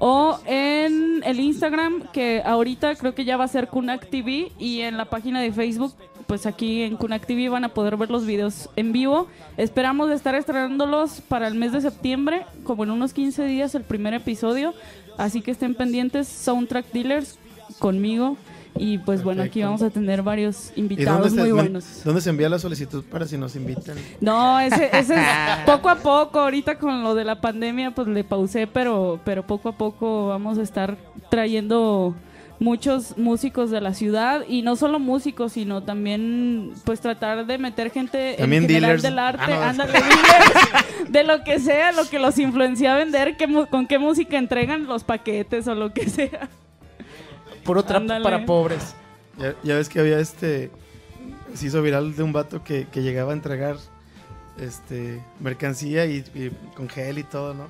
o en el Instagram que ahorita creo que ya va a ser Kunak TV y en la página de Facebook pues aquí en Kunak TV van a poder ver los videos en vivo. Esperamos estar estrenándolos para el mes de septiembre, como en unos 15 días el primer episodio. Así que estén pendientes, Soundtrack Dealers conmigo. Y pues bueno, aquí vamos a tener varios ¿Y invitados muy buenos. ¿Dónde se envía la solicitud para si nos invitan? No, ese, ese es poco a poco. Ahorita con lo de la pandemia, pues le pausé, pero, pero poco a poco vamos a estar trayendo muchos músicos de la ciudad y no solo músicos, sino también pues tratar de meter gente También en general dealers. del arte, Ah, no. ándale, dealers, de lo que sea, lo que los influencia a vender, qué mu- con qué música entregan los paquetes o lo que sea. Puro Ándale. para pobres. Ya, ya ves que había este. Se hizo viral de un vato que, que llegaba a entregar este mercancía y, y con gel y todo, ¿no?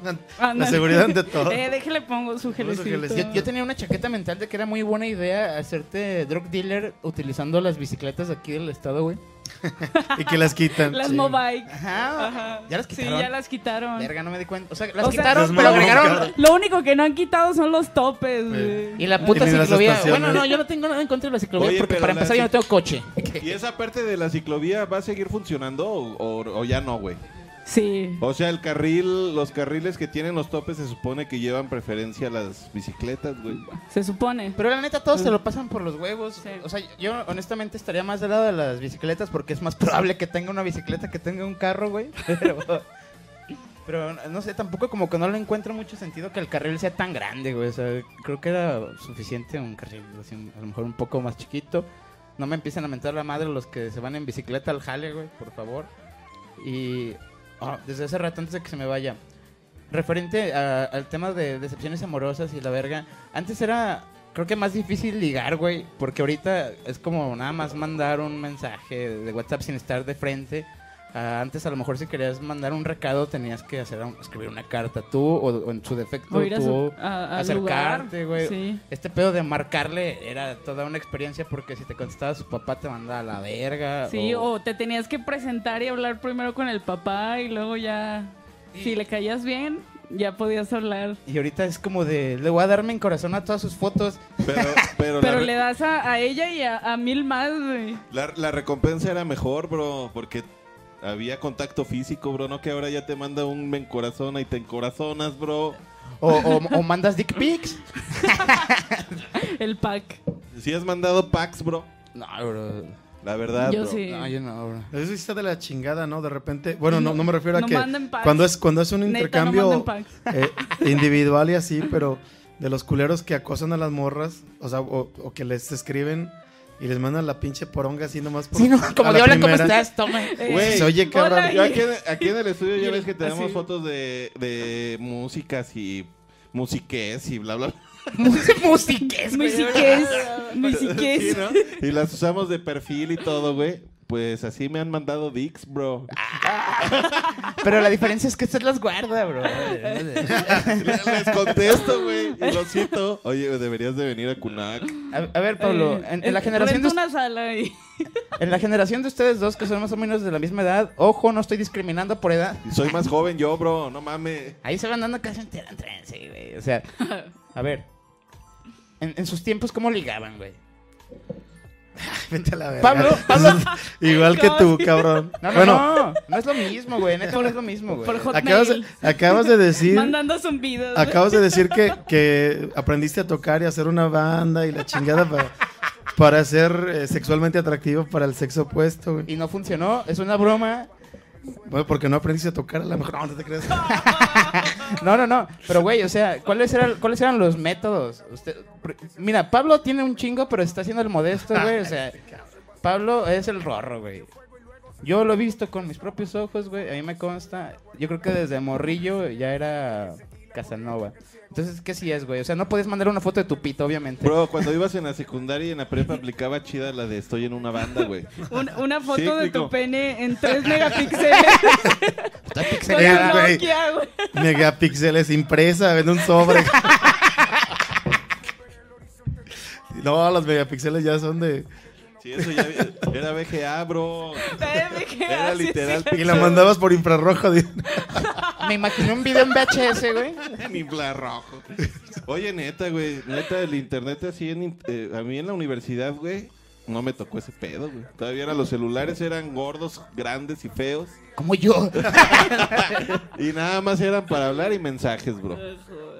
La seguridad ante todo. Eh, déjele pongo su gelecito. Yo, yo tenía una chaqueta mental de que era muy buena idea hacerte drug dealer utilizando las bicicletas de aquí del estado, güey. Y que las quitan. Las sí. mobike. Ajá. Ajá. ¿Ya las Sí, quitaron? ya las quitaron. Verga, no me di cuenta. O sea, las O sea, quitaron, pero agregaron... Lo único que no han quitado son los topes, güey. Y la puta Y ciclovía. Bueno, no, yo no tengo nada en contra de la ciclovía Oye, porque para empezar yo no tengo coche. ¿Y esa parte de la ciclovía va a seguir funcionando o, o- o ya no, güey? Sí. O sea, el carril, los carriles que tienen los topes se supone que llevan preferencia a las bicicletas, güey. Se supone. Pero la neta, todos se lo pasan por los huevos. Sí. O sea, yo honestamente estaría más del lado de las bicicletas porque es más probable que tenga una bicicleta que tenga un carro, güey. Pero, pero no sé, tampoco como que no le encuentro mucho sentido que el carril sea tan grande, güey. O sea, creo que era suficiente un carril, así, a lo mejor un poco más chiquito. No me empiecen a mentar la madre los que se van en bicicleta al jale, güey, por favor. Y ah, desde hace rato, antes de que se me vaya, referente a- al tema de decepciones amorosas y la verga, antes era, creo que más difícil ligar, güey, porque ahorita es como nada más mandar un mensaje de WhatsApp sin estar de frente. Ah, antes a lo mejor si querías mandar un recado tenías que hacer escribir una carta tú o, o en su defecto O ir a tú su, a- al acercarte, güey. Sí. Este pedo de marcarle era toda una experiencia porque si te contestaba su papá te mandaba a la verga. Sí, o- o te tenías que presentar y hablar primero con el papá y luego ya, si le caías bien, ya podías hablar. Y ahorita es como de, le voy a darme en corazón a todas sus fotos. Pero, pero, le das a, a ella y a, a mil más, güey. la- la recompensa era mejor, bro, porque había contacto físico, bro, no que ahora ya te manda un me encorazona y te encorazonas, bro. O, o- o mandas dick pics. El pack. Si has mandado packs, bro, No, bro. la verdad, Yo bro. sí. No, yo no, bro. Eso sí está de la chingada, ¿no? De repente. Bueno, no, no me refiero a No que. Cuando es, cuando es un Neta, no intercambio eh, individual y así, pero de los culeros que acosan a las morras, o sea, o, o que les escriben y les mandan la pinche poronga así nomás por. Sí, no, como de hola, ¿cómo estás? Toma. Güey, Se oye cabrón. Hola, Yo aquí, aquí en el estudio ya ves que tenemos así. fotos de, de músicas y musiques y bla, bla, bla. Musiques. Musiques. Sí, Musiques. ¿no? Y las usamos de perfil y todo, güey. Pues así me han mandado dicks, bro. Pero la diferencia es que usted las guarda, bro. Les contesto, güey. Y lo cito. Oye, deberías de venir a Kunak. A, a ver, Pablo, Eh, en, en la generación de, una sala en la generación de ustedes dos, que son más o menos de la misma edad, ojo, no estoy discriminando por edad. Y soy más joven yo, bro. No mames. Ahí se van dando casi entera en tren, sí, güey. O sea, a ver. En, en sus tiempos, ¿cómo ligaban, güey? Vete a la verga. Pablo, Pablo. Igual que tú, cabrón. No, no, bueno, no. No es lo mismo, güey. Neta, no es lo mismo, güey. Por acabas de, acabas de decir. Mandando zumbidos. Acabas de decir que, que aprendiste a tocar y a hacer una banda y la chingada para, para ser eh, sexualmente atractivo para el sexo opuesto, güey. Y no funcionó. Es una broma. Porque no aprendiste a tocar a lo mejor. No, no te creas. No, no, no. Pero, güey, o sea, ¿cuáles eran, ¿cuáles eran los métodos? Usted, mira, Pablo tiene un chingo, pero está haciendo el modesto, güey. O sea, Pablo es el rorro, güey. Yo lo he visto con mis propios ojos, güey. A mí me consta. Yo creo que desde morrillo ya era Casanova. Entonces, ¿qué sí es, güey? O sea, no puedes mandar una foto de tu pito, obviamente. Bro, cuando ibas en la secundaria y en la prepa aplicaba chida la de estoy en una banda, güey. Un- una foto Sí, de tu pene en 3 megapíxeles. Está pixelada. güey. Nokia, güey. Megapíxeles impresa en un sobre. No, los megapíxeles ya son de. Sí, eso ya era VGA, bro. TMG, Era así, literal Y la mandabas por infrarrojo. di- Me imaginé un video en VHS, güey. En infrarrojo. Oye, neta, güey. Neta, el internet así en... eh, a mí en la universidad, güey, no me tocó ese pedo, güey. Todavía eran los celulares, eran gordos, grandes y feos. Como yo. Y nada más eran para hablar y mensajes, bro.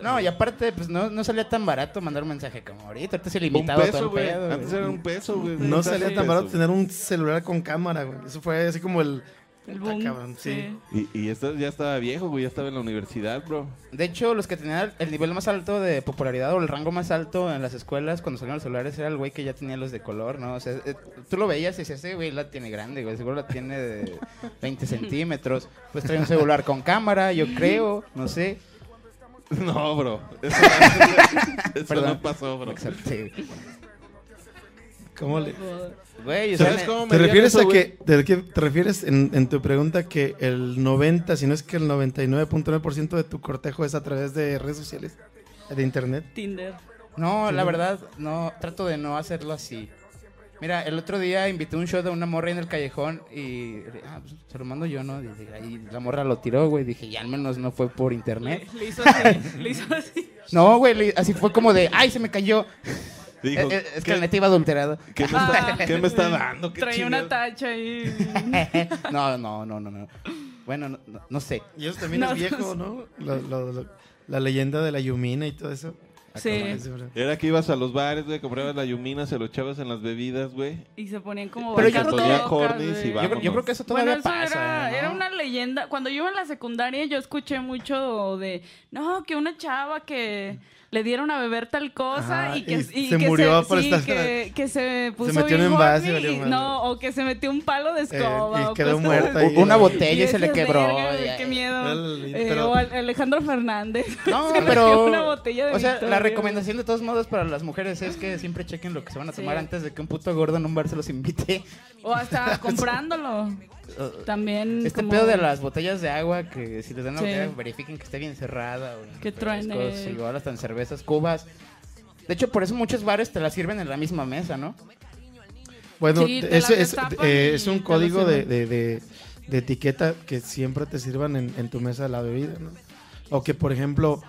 No, y aparte, pues no, no salía tan barato mandar un mensaje como ahorita. Ahorita es Un ilimitado todo el güey. pedo. güey. Antes era un peso, güey. No salía tan peso, barato güey. tener un celular con cámara, güey. Eso fue así como el. El boom. cabrón, sí. sí. Y, y esto ya estaba viejo, güey. Ya estaba en la universidad, bro. De hecho, los que tenían el nivel más alto de popularidad o el rango más alto en las escuelas cuando salieron los celulares era el güey que ya tenía los de color, ¿no? O sea, eh, tú lo veías y decías, ese güey la tiene grande, güey, seguro la tiene de 20 centímetros. Pues trae un celular con cámara, yo creo, no sé. No, bro. Eso, eso Perdón. no pasó, bro. Exacto, sí. ¿Cómo le.? Güey, o sea, ¿Sabes cómo me ¿Te refieres eso, a que, de qué te refieres en, en tu pregunta que el 90, si no es que el 99.9% de tu cortejo es a través de redes sociales, de internet? Tinder. No, la verdad, no, trato de no hacerlo así. Mira, el otro día invité un show de una morra en el callejón y ah, pues, se lo mando yo, ¿no? Y, y la morra lo tiró, güey. Dije, ya al menos no fue por internet. Le, le hizo así. le hizo así. No, güey, le- así fue como de, ay, se me cayó. Dijo, Eh, eh, es que ¿qué, la neta iba adulterada. qué me está, qué me está dando? ¿Qué Traía una tacha ahí. No, no, no, no, no. Bueno, no, no- sé. Y eso también No, es viejo, ¿no? Lo- lo- lo- la leyenda de la Yumina y todo eso. Sí. Era que ibas a los bares, güey, comprabas la yumina, se lo echabas en las bebidas, güey. Y se ponían como Pero yo creo que- y. Yo, creo- yo creo que eso Bueno, todavía eso pasa. era, ¿no? era una leyenda. Cuando yo iba en la secundaria, yo escuché mucho de, no, que una chava que le dieron a beber tal cosa Ajá, y que, y y se que murió por sí, estar- que, que se puso metió en bien envase y no, o que se metió un palo de escoba. y quedó muerta. Una botella y se le quebró. "Verga, güey, y- qué miedo. El- Eh, pero- o al- Alejandro Fernández. No, Se pero. metió una botella de o sea, Victoria, la recomendación de todos modos para las mujeres es que siempre chequen lo que se van a tomar Sí. antes de que un puto gordo en un bar se los invite. O hasta comprándolo. También. Este como- pedo de las botellas de agua, que si les dan una Sí. botella, verifiquen que esté bien cerrada. O Que truene. Igual hasta en cervezas, cubas. De hecho, por eso muchos bares te la sirven en la misma mesa, ¿no? Bueno, Sí, las es, eh, es un código de, de- de- de etiqueta que siempre te sirvan en, en tu mesa la bebida, ¿no? O que, por ejemplo,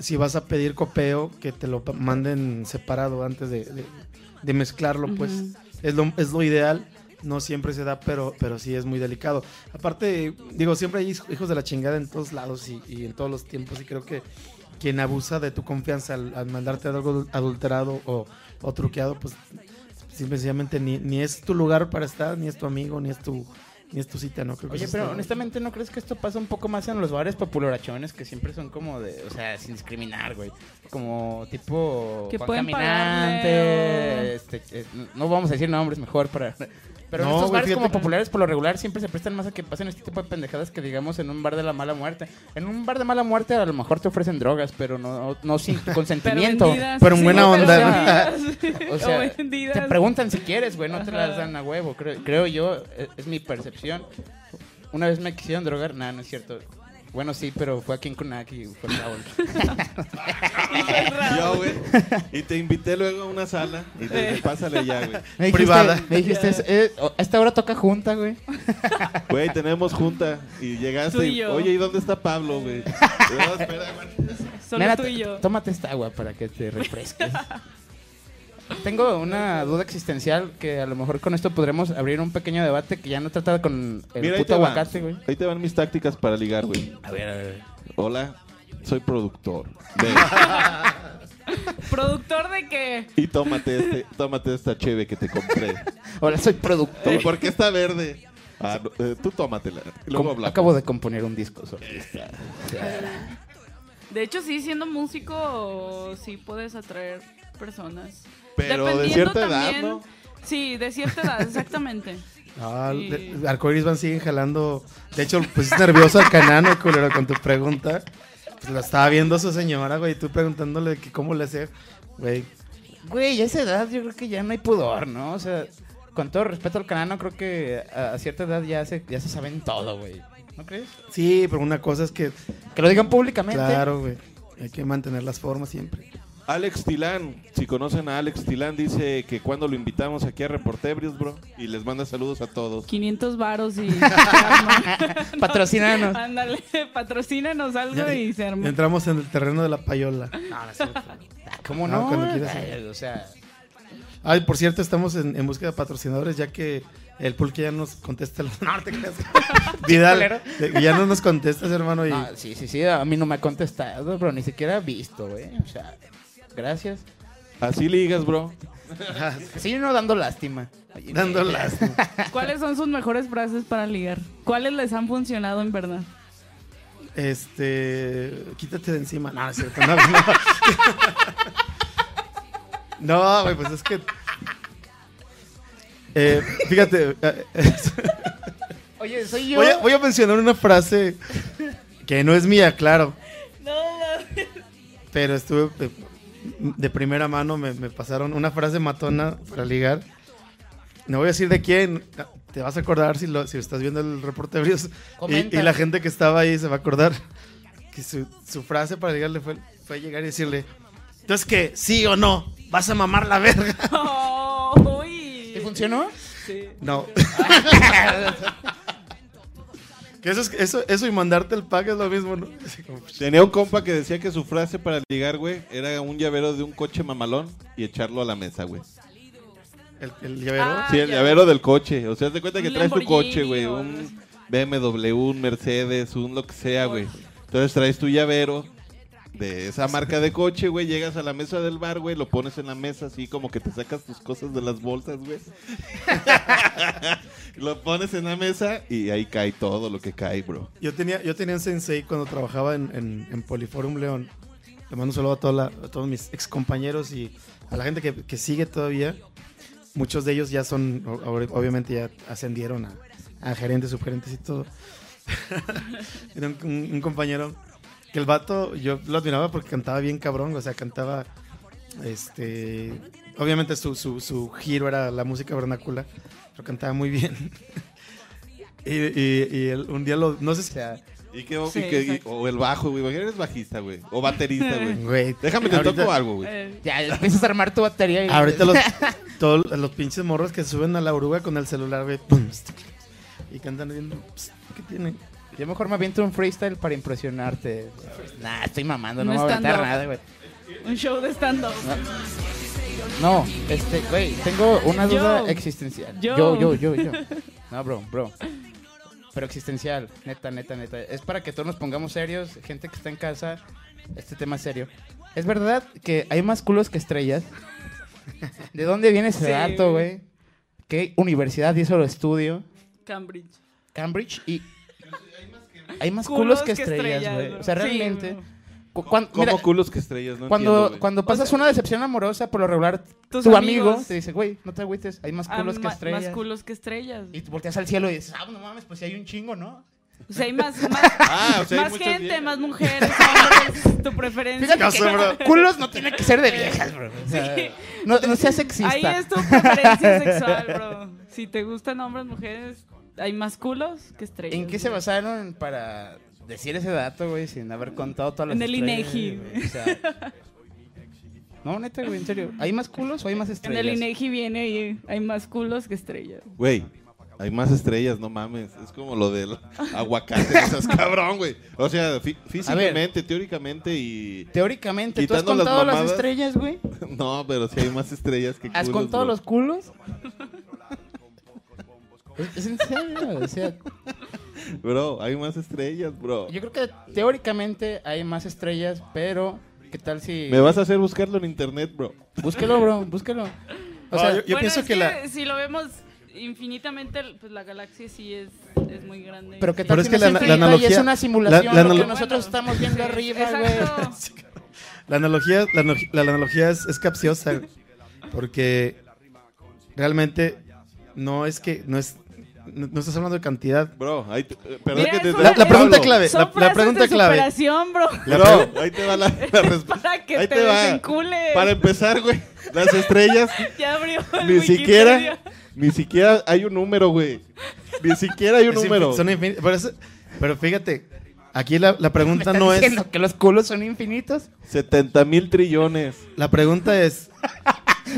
si vas a pedir copeo, que te lo manden separado antes de, de- de mezclarlo, pues es, lo, es lo ideal. No siempre se da, pero, pero sí es muy delicado. Aparte, digo, siempre hay hij- hijos de la chingada en todos lados y, y en todos los tiempos. Y creo que quien abusa de tu confianza al, al mandarte algo adulterado o, o truqueado, pues simplemente ni, ni es tu lugar para estar, ni es tu amigo, ni es tu, ni es tu cita, ¿no? Creo que Oye, pero está- honestamente, ¿no crees que esto pasa un poco más en los bares populachones que siempre son como de, o sea, sin discriminar, güey? Como tipo Que Juan pueden Caminante, pagarle, este, eh, no vamos a decir nombres mejor para... Pero en estos güey, bares como populares por lo regular siempre se prestan más a que pasen este tipo de pendejadas que digamos en un bar de la mala muerte. En un bar de mala muerte a lo mejor te ofrecen drogas, pero no, no sin tu Pero consentimiento. vendidas, Pero en buena pero onda, vendidas. O sea, vendidas. te preguntan si quieres, güey, no te las dan a huevo, creo, creo yo, es, es mi percepción. Una vez me quisieron drogar, nada, no es cierto. Bueno, sí, pero fue aquí en Kunak y fue el Raúl. Yo, güey. Y te invité luego a una sala y te dije, pásale ya, güey. Me dijiste- Privada. Me dijiste, eh, a esta hora toca junta, güey. Güey, tenemos junta. Y llegaste Tú y, oye, ¿y dónde está Pablo, güey? No, espera, güey. Solo tú y yo. Tómate esta agua para que te refresques. Tengo una duda existencial que a lo mejor con esto podremos abrir un pequeño debate que ya no trata con el Mira, puto aguacate, güey. ahí te van mis tácticas para ligar, güey. A ver, a ver. Hola, soy productor. Ven, ¿Productor de qué? y tómate, este, tómate esta cheve que te compré. Hola, soy productor. ¿Y por qué está verde? Ah, no, eh, tú tómatela. Luego hablamos. Acabo de componer un disco solista. De hecho, sí, siendo músico, sí puedes atraer personas. Pero de Dependiendo cierta edad, también- ¿no? Sí, de cierta edad, exactamente. Ah, Sí. de- Arcoiris van siguen jalando. De hecho, pues es nervioso al canano, culero, con tu pregunta. Pues lo estaba viendo su señora, güey, y tú preguntándole que cómo le hace, güey. Güey, a esa edad yo creo que ya no hay pudor, ¿no? O sea, con todo respeto al canano, creo que a, a cierta edad ya se, ya se saben todo, güey. ¿No crees? Sí, pero una cosa es que, Que lo digan públicamente. claro, güey, hay que mantener las formas siempre. Alex Tilán, si conocen a Alex Tilán, dice que cuando lo invitamos aquí a Reportebrios, bro, y les manda saludos a todos. 500 varos y. Patrocínanos. Ándale, patrocínanos algo Ya- y se arma. Entramos en el terreno de la payola. Ah, ¿Cómo No, no? cuando quieras. Ay, O sea, Ay, por cierto, estamos en, en búsqueda de patrocinadores, ya que el pulque ya nos contesta. el- No, te creas. Vidal, que ya no nos contestas, hermano. Y, ah, sí, sí, sí, a mí no me ha contestado, pero ni siquiera ha visto, güey. O sea, gracias. Así ligas, bro. Sí, no dando lástima. Dando lástima. ¿Cuáles son sus mejores frases para ligar? ¿Cuáles les han funcionado en verdad? Este. Quítate de encima. No, no es cierto. No, no. No, güey, pues es que. Eh, fíjate, Oye, soy yo. voy a, voy a mencionar una frase que no es mía, claro. No, Pero estuve de primera mano, me, me pasaron una frase matona para ligar. No voy a decir de quién, te vas a acordar si, lo, si estás viendo el reporte de. Y, y la gente que estaba ahí se va a acordar que su, su frase para ligarle fue, fue llegar y decirle: Entonces, que ¿Sí o no? ¿Vas a mamar la verga? uy. ¿Te funcionó? Sí. No. que eso, es, eso, eso y mandarte el pack es lo mismo, ¿no? Como, Tenía un compa que decía que su frase para ligar, güey, era un llavero de un coche mamalón y echarlo a la mesa, güey. el, el llavero. Ah, Sí, el ya. llavero del coche. O sea, te cuenta que Un traes tu coche, güey. Un BMW, un Mercedes, un lo que sea, güey. Entonces traes tu llavero de esa marca de coche, güey. Llegas a la mesa del bar, güey. Lo pones en la mesa así como que te sacas tus cosas de las bolsas, güey. lo pones en la mesa y ahí cae todo lo que cae, bro. Yo tenía, yo tenía un sensei cuando trabajaba en, en, en Poliforum León. Le mando un saludo a, todos mis ex compañeros y a la gente que, que sigue todavía. Muchos de ellos ya son, obviamente ya ascendieron a, a gerentes, subgerentes y todo. Era un compañero que el vato, yo lo admiraba porque cantaba bien cabrón, o sea, cantaba, este, obviamente su, su, su giro era la música vernácula, pero cantaba muy bien. y y- y él un día lo, no sé si... sea, Y que, y Sí, que- y- o el bajo, güey. Imagínate, eres bajista, güey. O baterista, güey. Déjame te ahorita- toco algo, güey. Eh, ya empiezas a armar tu batería y Ahorita los, todos los pinches morros que suben a la oruga con el celular, güey. Y cantan pss, ¿Qué tienen? Yo mejor me aviento un freestyle para impresionarte. Nah, estoy mamando, no me voy a aventar nada, güey. un show de stand-up. No, este, güey, tengo una duda Yo. existencial. Yo. Yo, yo, yo, yo. No, bro, bro. Pero existencial, neta, neta, neta. Es para que todos nos pongamos serios, gente que está en casa, este tema es serio. ¿Es verdad que hay más culos que estrellas? ¿De dónde viene ese Sí, dato, güey. ¿Qué universidad hizo el estudio? Cambridge. Cambridge y... Hay más Culos culos, que que estrellas, güey. ¿no? O sea, Sí, realmente... bro. Cu- cuan- ¿Cómo mira, culos que estrellas? No cuando, entiendo, cuando pasas una decepción amorosa, por lo regular, tu amigo te dice, güey, no te agüites, hay más Ah, culos que estrellas. Más culos que estrellas. Y tú volteas al cielo y dices, ah, no mames, pues si hay un chingo, ¿no? O sea, hay más, más, Ah, o sea, hay más muchas gente, viejas. más mujeres, hombres, tu preferencia. Fíjate Caso, que bro. culos no tiene que ser de viejas, bro. O sea, Sí. no, no seas sexista. Ahí es tu preferencia sexual, bro. Si te gustan hombres, mujeres, hay más culos que estrellas. ¿En qué se basaron para decir ese dato, güey, sin haber contado todas las En el estrellas, INEGI, güey? O sea, no, neta, güey, en serio. ¿Hay más culos o hay más En estrellas? el INEGI viene y hay más culos que estrellas. Güey, hay más estrellas, no mames. Es como lo del aguacate, seas cabrón, güey. O sea, fí- físicamente, teóricamente y... Teóricamente, ¿tú has Quitando las contado las, estrellas, güey? No, pero sí hay más estrellas que ¿Has culos, contado bro. los culos? ¿Es, es en serio? O sea, Bro, hay más estrellas, bro. yo creo que teóricamente hay más estrellas, pero ¿qué tal si... Me vas a hacer buscarlo en internet, bro. Búsquelo, bro, búsquelo. O Ah, sea, yo, yo Bueno, pienso es que, la. si lo vemos infinitamente, pues la galaxia sí es, es muy grande. Pero que Pero tal es si que no la- infinita y analogía- es una simulación la- la lo que analo- nosotros Bueno, estamos viendo arriba, güey. La analogía, la, analogía es, es capciosa, güey, porque realmente no es que no es no, no estás hablando de cantidad. Bro, ahí te- eh, perdón Mira, que te La, la pregunta clave, Son la, la pregunta de clave. superación, bro. La Bro, ahí te va la, la respuesta. Para que Ahí te, te va. Para empezar, güey, las estrellas Ya abrió el ni Wikipedia. siquiera ni siquiera hay un número, güey. Ni siquiera hay un Es número. son pero, es- pero fíjate, aquí la, la ¿Me pregunta estás no es que los culos son infinitos? 70 mil trillones. la pregunta es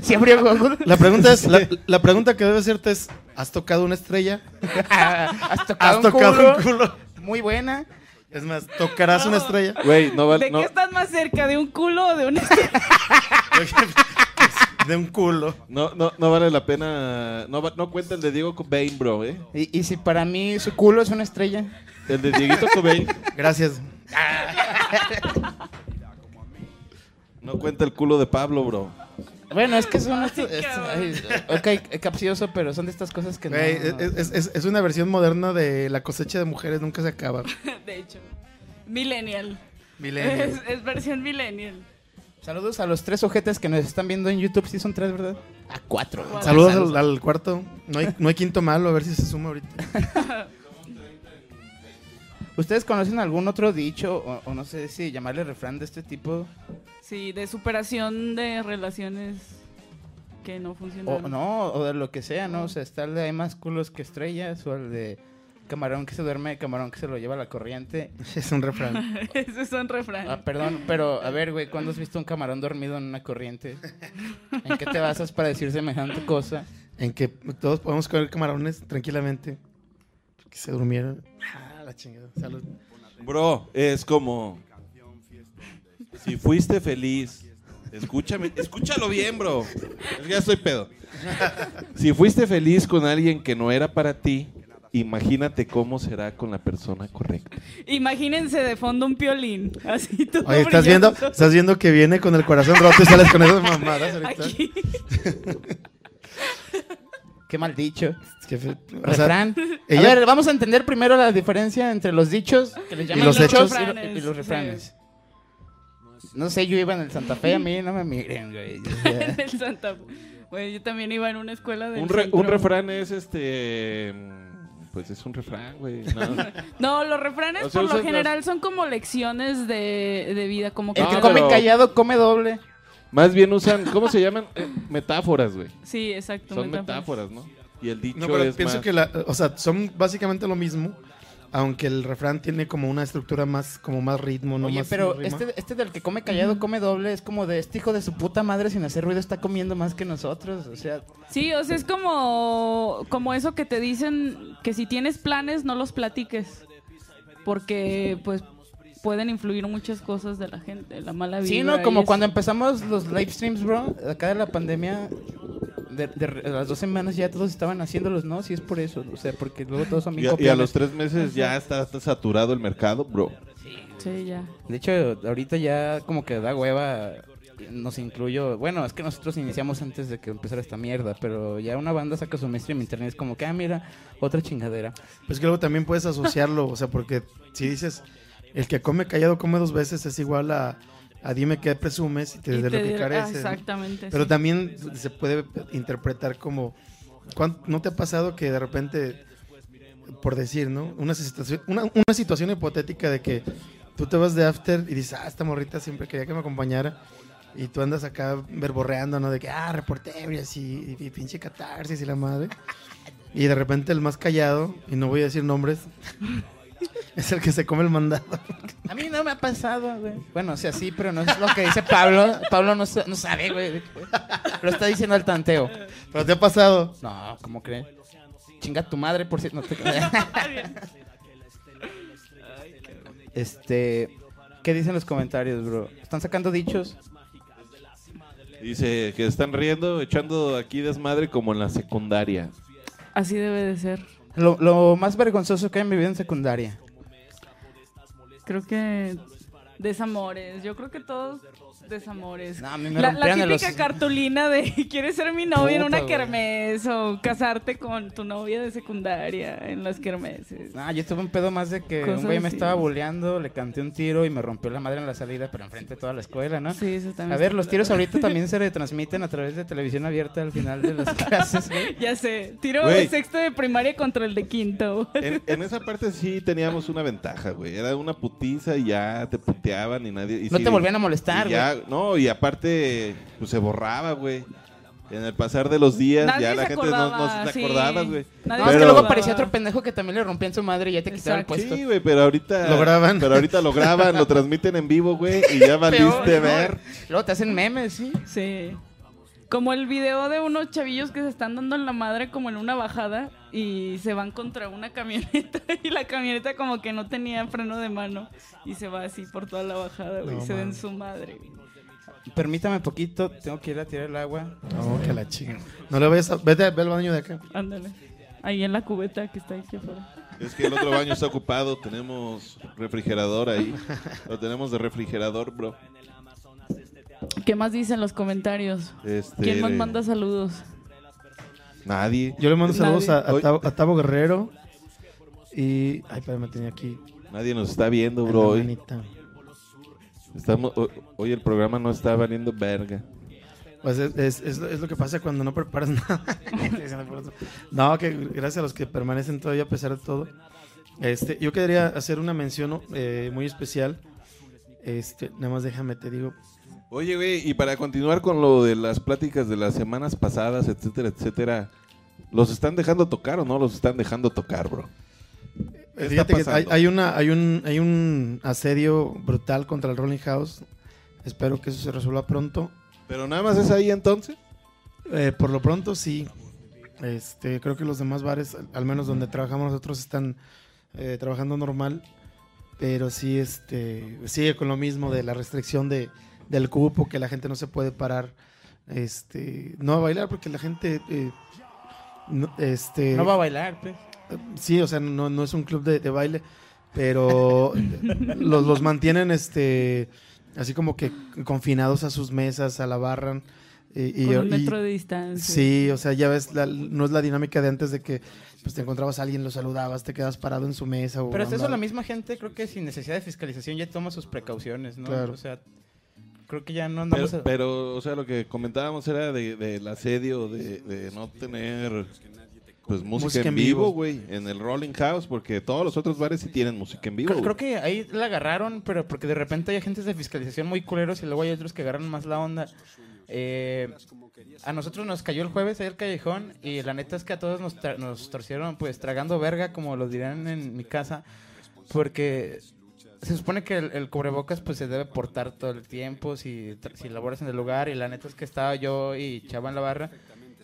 Si abrió Google. la pregunta es la, la pregunta que debe hacerte es ¿has tocado una estrella? Has tocado, ¿Has un, tocado culo. un culo? Muy buena. Es más, ¿tocarás una estrella? Güey, no ¿De qué estás más cerca? ¿De un culo o de una De un culo. no, no, no vale la pena. No, no cuenta el de Diego Cobain, bro, ¿eh? Y, y si para mí su culo es una estrella. El de Dieguito Cobain. Gracias. No cuenta el culo de Pablo, bro. Bueno, es que son estos. Ay, estos- ay, ok, capcioso, pero son de estas cosas que Güey, no. es, es- es- es una versión moderna de la cosecha de mujeres nunca se acaba. De hecho. Millennial. Millennial. Es, es versión millennial. Saludos a los tres ojetes que nos están viendo en YouTube. Sí, son tres, ¿verdad? A cuatro. Cuatro. Saludos al, al cuarto. No hay, no hay quinto malo, a ver si se suma ahorita. ¿Ustedes conocen algún otro dicho o, o no sé si llamarle refrán de este tipo? Sí, de superación de relaciones que no O funcionaron. no, o de lo que sea, ¿no? O sea, está el de hay más culos que estrellas o el de camarón que se duerme, camarón que se lo lleva la corriente. Es un refrán. Ese es un refrán. Ah, perdón, pero a ver, güey, ¿cuándo has visto un camarón dormido en una corriente? ¿En qué te basas para decir semejante cosa? En que todos podemos comer camarones tranquilamente. Que se durmieron. La chingada. Salud. Bro, es como. Si fuiste feliz. Escúchame, escúchalo bien, bro. Es que ya estoy pedo. Si fuiste feliz con alguien que no era para ti, imagínate cómo será con la persona correcta. Imagínense de fondo un piolín. Así todo Oye, ¿estás viendo, estás viendo que viene con el corazón roto y sales con esas mamadas ahorita. Aquí. Qué mal dicho. O sea, Refrán. ella- A ver, vamos a entender primero la diferencia entre los dichos, que les llaman los dichos, hechos. y, lo- y los Refranes. No sé, yo iba en el Santa Fe, a mí no me miren, güey. O sea, en el Santa Güey, yo también iba en una escuela de Un, re- un refrán es este. mm, Pues es un refrán, güey. No. No, los refranes O sea, por lo usas las- general son como lecciones de, de vida, como que El que come pero- callado come doble. Más bien usan, ¿cómo se llaman? Eh, metáforas, güey. Sí, exacto. Son metáforas. metáforas, ¿no? Y el dicho No, pero es pienso más- que la, o sea, son básicamente lo mismo, aunque el refrán tiene como una estructura más, como más ritmo, no Oye, más pero rima. este, este del que come callado come doble es como de este hijo de su puta madre sin hacer ruido está comiendo más que nosotros. O sea, Sí, o sea, es como, como eso que te dicen que si tienes planes no los platiques. Porque pues pueden influir muchas cosas de la gente, la mala vida. sí, ¿no? Como cuando empezamos los live streams, bro, acá de la pandemia, de, las dos semanas ya todos estaban haciéndolos, ¿no? Sí es por eso, o sea, porque luego todos son Y bien a, y a los tres meses ya está, está saturado el mercado, bro. Sí, ya. De hecho, ahorita ya como que da hueva, nos incluyo, bueno, es que nosotros iniciamos antes de que empezara esta mierda, pero ya una banda saca su mainstream en internet, es como que, ah, mira, otra chingadera. Pues que luego también puedes asociarlo, o sea, porque si dices, el que come callado come dos veces es igual a, a dime qué presumes y te, Y de lo te que dirá- ah, careces. ¿no? exactamente. Pero sí. también se puede interpretar como, ¿cuán- ¿no te ha pasado que de repente, por decir, ¿no? Una situación, una, una situación hipotética de que tú te vas de after y dices, ah, esta morrita siempre quería que me acompañara. Y tú andas acá verborreando, ¿no? De que, ah, reportebrias y, y, y pinche catarsis y la madre. Y de repente el más callado, y no voy a decir nombres, es el que se come el mandado. A mí no me ha pasado, güey. Bueno, o sea, sí, pero no es lo que dice Pablo. Pablo no, no sabe, güey. Lo está diciendo al tanteo. Pero te ha pasado. No, ¿cómo crees? Chinga tu madre por si no te Este, ¿qué dicen los comentarios, bro? ¿Están sacando dichos? Dice que están riendo, echando aquí desmadre como en la secundaria. Así debe de ser. Lo, lo más vergonzoso que han vivido en secundaria. Creo que Desamores. Yo creo que todos desamores. No, a mí me la, típica los- cartulina de ¿quieres ser mi novia en una güey. kermés o casarte con tu novia de secundaria en las kermeses? Ah, yo tuve un pedo más de que Cosas un güey me así. estaba bulleando, le canté un tiro y me rompió la madre en la salida, pero enfrente de toda la escuela, ¿no? Sí, eso también. A ver, los tiros ahorita también se retransmiten a través de televisión abierta al final de las clases, güey. Ya sé, tiro Güey. de sexto de primaria contra el de quinto. En, en esa parte sí teníamos una ventaja, güey. Era una putiza y ya te puteaban y nadie... y No sí, te volvían a molestar, y ya, No, y aparte, pues se borraba, güey. En el pasar de los días Nadie ya la gente no, no acordaba, se sí. acordaba, güey. Nadie No, es que Pero- luego aparecía otro pendejo que también le rompían su madre y ya te quitaba el puesto. Sí, güey, pero ahorita... Lo graban. Pero ahorita lo graban, lo transmiten en vivo, güey, y ya valiste Peor, ver. Luego te hacen memes, sí. Sí. Como el video de unos chavillos que se están dando en la madre como en una bajada y se van contra una camioneta y la camioneta como que no tenía freno de mano y se va así por toda la bajada, güey, No, y se den su madre. güey. Permítame poquito, tengo que ir a tirar el agua. No, que la chinga. No le vayas a... Vete, ve al baño de acá. Ándale. Ahí en la cubeta que está ahí aquí afuera. Es que el otro baño está ocupado, tenemos refrigerador ahí. Lo tenemos de refrigerador, bro. ¿Qué más dicen los comentarios? Este, ¿Quién más manda saludos? Nadie. Yo le mando saludos a, a. Tavo, a Tavo Guerrero. Y... Ay, pero me tenía aquí. Nadie nos está viendo, en bro. Hoy, manita. estamos, hoy, hoy el programa no está valiendo verga. Pues es, es, es lo- es lo que pasa cuando no preparas nada. no, que gracias a los que permanecen todavía a pesar de todo. Este, yo quería hacer una mención eh, muy especial. Este, nada más déjame, te digo. Oye, güey, y para continuar con lo de las pláticas de las semanas pasadas, etcétera, etcétera, ¿los están dejando tocar o no los están dejando tocar, bro? ¿Qué está Fíjate que hay, una, hay, un, hay un asedio brutal contra el Rolling House. Espero que eso se resuelva pronto. ¿Pero nada más es ahí entonces? Eh, por lo pronto sí. Este, creo que los demás bares, al- al menos donde trabajamos nosotros, están eh, trabajando normal. Pero sí, este, sigue con lo mismo de la restricción de, del cupo, que la gente no se puede parar. Este, no a bailar porque la gente, eh, no, este, No va a bailar, pues. sí, o sea, no, no es un club de, de baile, pero los, los mantienen, este, así como que confinados a sus mesas, a la barra. Y, y- Con un y- metro de distancia. Sí, o sea, ya ves, la- no es la dinámica de antes de que pues, te encontrabas a alguien, lo saludabas, te quedas parado en su mesa. O Pero hasta eso la misma gente, creo que sin necesidad de fiscalización ya toma sus precauciones, ¿no? Claro. O sea, creo que ya no Pero, andamos... a- pero, o sea, lo que comentábamos era de- del asedio, de, de no tener pues música, Música en vivo, güey, en el Rolling House, porque todos los otros bares sí tienen música en vivo. Creo, creo que ahí la agarraron, pero porque de repente hay agentes de fiscalización muy culeros y luego hay otros que agarran más la onda. Eh, a nosotros nos cayó el jueves ahí el callejón y la neta es que a todos nos, tra- nos torcieron pues tragando verga, como lo dirán en mi casa, porque se supone que el, el cubrebocas pues se debe portar todo el tiempo si, si laboras en el lugar y la neta es que estaba yo y Chava en la barra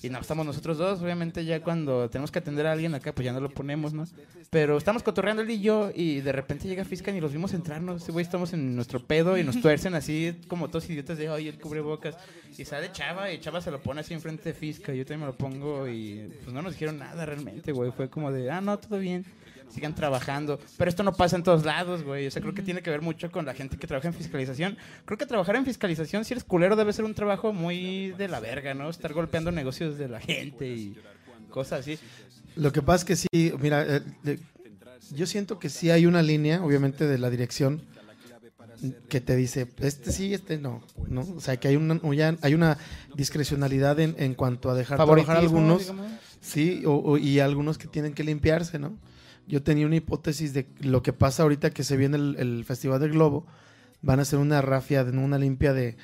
y no estamos nosotros dos, obviamente ya cuando tenemos que atender a alguien acá pues ya no lo ponemos, ¿no? Pero estamos cotorreando él y yo y de repente llega Fiscan y los vimos entrarnos, güey estamos en nuestro pedo y nos tuercen así como todos idiotas de, oye, el cubrebocas y sale Chava y Chava se lo pone así enfrente de Fisca, yo también me lo pongo y pues no nos dijeron nada realmente, güey, fue como de, ah, no, todo bien sigan trabajando. Pero esto no pasa en todos lados, güey. O sea, creo que tiene que ver mucho con la gente que trabaja en fiscalización. Creo que trabajar en fiscalización, si eres culero, debe ser un trabajo muy de la verga, ¿no? Estar golpeando negocios de la gente y cosas así. Lo que pasa es que sí, mira, eh, de- yo siento que sí hay una línea, obviamente, de la dirección que te dice, este sí, este no, ¿no? O sea, que hay una, hay una discrecionalidad en, en cuanto a dejar trabajar algunos. digamos. Sí, o, o- y algunos que tienen que limpiarse, ¿no? Yo tenía una hipótesis de lo que pasa ahorita que se viene el, Festival del Globo. Van a hacer una rafia, una limpia de,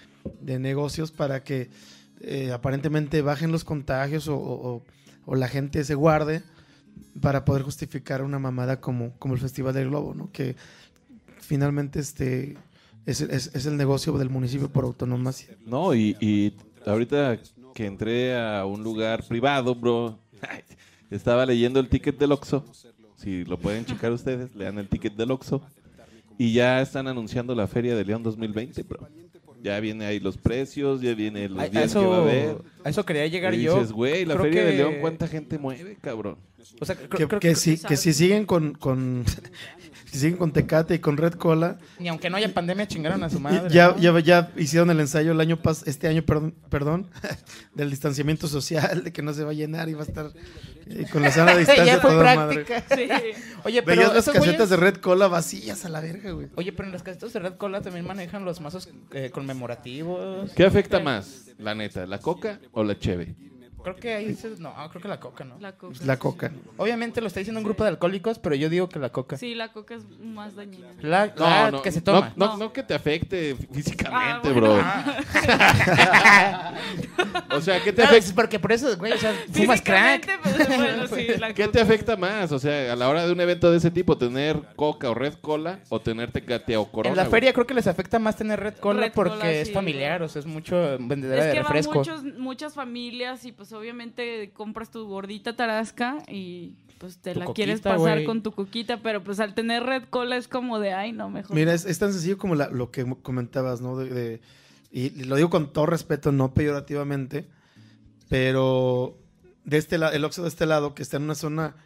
negocios para que eh, aparentemente bajen los contagios o, la gente se guarde para poder justificar una mamada como, el Festival del Globo, ¿no? Que finalmente este es, es- es el negocio del municipio por autonomía. No, y, y ahorita que entré a un lugar privado, bro, estaba leyendo el ticket del Oxxo. Si lo pueden checar ustedes, lean el ticket del Oxxo. Y ya están anunciando la Feria de León 2020, bro. Ya viene ahí los precios, ya viene los A, días que va a haber. a eso quería llegar Y yo. dices, güey, la Feria de que- León, ¿cuánta gente mueve, cabrón? O sea, creo, Que, creo que que si, que si siguen con, con si siguen con Tecate y con Red Cola, ni aunque no haya pandemia chingaron a su madre. ya, ¿no? ya, ya hicieron el ensayo el año pas este año, perdón, perdón, del distanciamiento social, de que no se va a llenar y va a estar eh, con la sana distancia ya fue toda madre. Sí. Oye, pero Veías las casetas güeyes- de Red Cola vacías a la verga, güey. Oye, pero en las casetas de Red Cola también manejan los mazos eh, conmemorativos. ¿Qué afecta más, la neta, la coca o la cheve? Creo que ahí se- no, creo que la coca, ¿no? La coca. La coca. Obviamente lo está diciendo un grupo de alcohólicos, pero yo digo que la coca. Sí, la coca es más dañina. La, la que se toma. No, no, No. no que te afecte físicamente, Ah, bueno. bro. Ah. O sea, ¿qué te No, afecta? es porque por eso, güey, o sea, fumas crack. Pues, bueno, sí, la ¿Qué coca. te afecta más? O sea, a la hora de un evento de ese tipo, tener coca o red cola o tener tecate o corona. En la güey? feria creo que les afecta más tener Red Cola Red porque Cola, es sí, familiar, o sea, es mucho vendedora Es de que van refresco. muchos, muchas familias y pues obviamente compras tu gordita tarasca y pues te Tu la quieres pasar con tu coquita, pero pues al tener red cola es como de, ay, no, mejor. Mira, es, es tan sencillo como la- lo que comentabas, ¿no? De, de- y lo digo con todo respeto, no peyorativamente, pero de este lado, el Oxxo de este lado, que está en una zona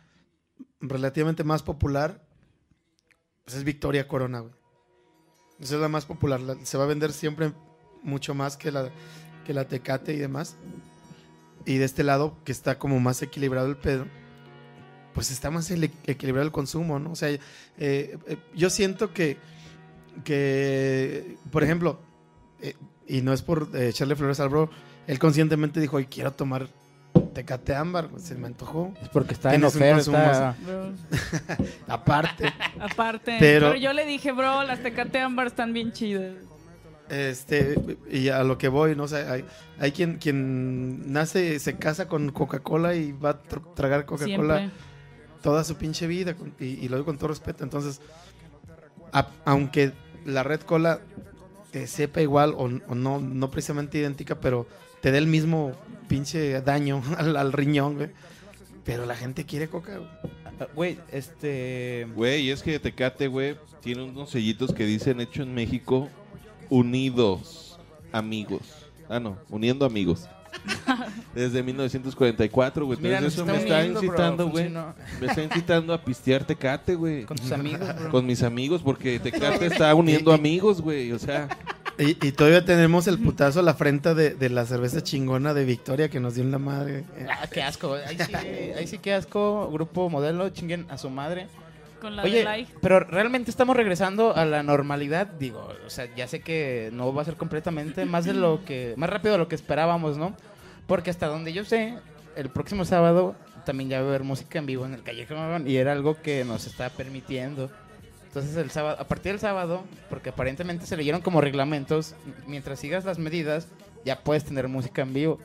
relativamente más popular, pues es Victoria Corona, güey. Esa es la más popular. la- se va a vender siempre mucho más que la, que la Tecate y demás. Y de este lado, que está como más equilibrado el pedo, pues está más equilibrado el consumo, ¿no? O sea, eh, eh, yo siento que, que por ejemplo, eh, y no es por eh, echarle flores al bro, él conscientemente dijo, hoy quiero tomar Tecate Ámbar, pues, se me antojó. Es porque está en oferta. Bro, Aparte, aparte, Pero- pero... yo le dije, bro, las tecate ámbar están bien chidas. Este, y a lo que voy, ¿no? O sea, hay, hay quien, quien nace, se casa con Coca-Cola y va a tr- tragar Coca-Cola toda su pinche vida, y, y lo digo con todo respeto. Entonces, a- aunque la Red Cola te sepa igual o, o no, no precisamente idéntica, pero te dé el mismo pinche daño al, al riñón, güey. Pero la gente quiere coca, güey. Güey, este. Güey, es que Tecate, güey, tiene unos sellitos que dicen hecho en México, unidos amigos. Ah, no, uniendo amigos. Desde 1944, güey. Mira, Entonces nos eso me está uniendo, bro, incitando, güey. funcionó. Me está incitando a pistear Tecate, güey. Con tus amigos, bro. Con mis amigos, porque Tecate está uniendo amigos, güey. O sea, Y, y todavía tenemos el putazo a la frente de, de la cerveza chingona de Victoria que nos dio en la madre. Ah, qué asco. Ahí sí, ahí sí qué asco. Grupo modelo, chinguen a su madre. Con la Oye, de like. pero realmente estamos regresando a la normalidad, digo, o sea, ya sé que no va a ser completamente más de lo que, más rápido de lo que esperábamos, ¿no? Porque hasta donde yo sé, el próximo sábado también ya va a haber música en vivo en el Callejón y era algo que nos está permitiendo. Entonces el sábado, a partir del sábado, porque aparentemente se leyeron como reglamentos, mientras sigas las medidas, ya puedes tener música en vivo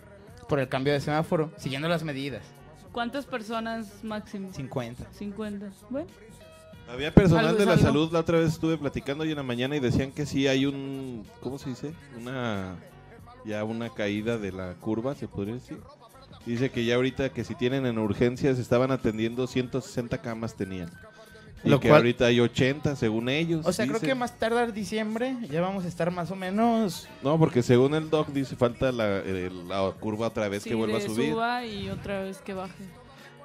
por el cambio de semáforo, siguiendo las medidas. ¿Cuántas personas máximo? 50. 50. Bueno, había personal de la algo. salud, la otra vez estuve platicando hoy en la mañana y decían que sí hay un, ¿cómo se dice? Una, ya una caída de la curva, se podría decir. Dice que ya ahorita que si tienen en urgencias estaban atendiendo 160 camas tenían. Y Lo que cual- ahorita hay 80 según ellos. O sea, creo que más tardar diciembre ya vamos a estar más o menos No, porque según el doc dice falta la, el- la curva otra vez sí, que vuelva a subir. suba y otra vez que baje.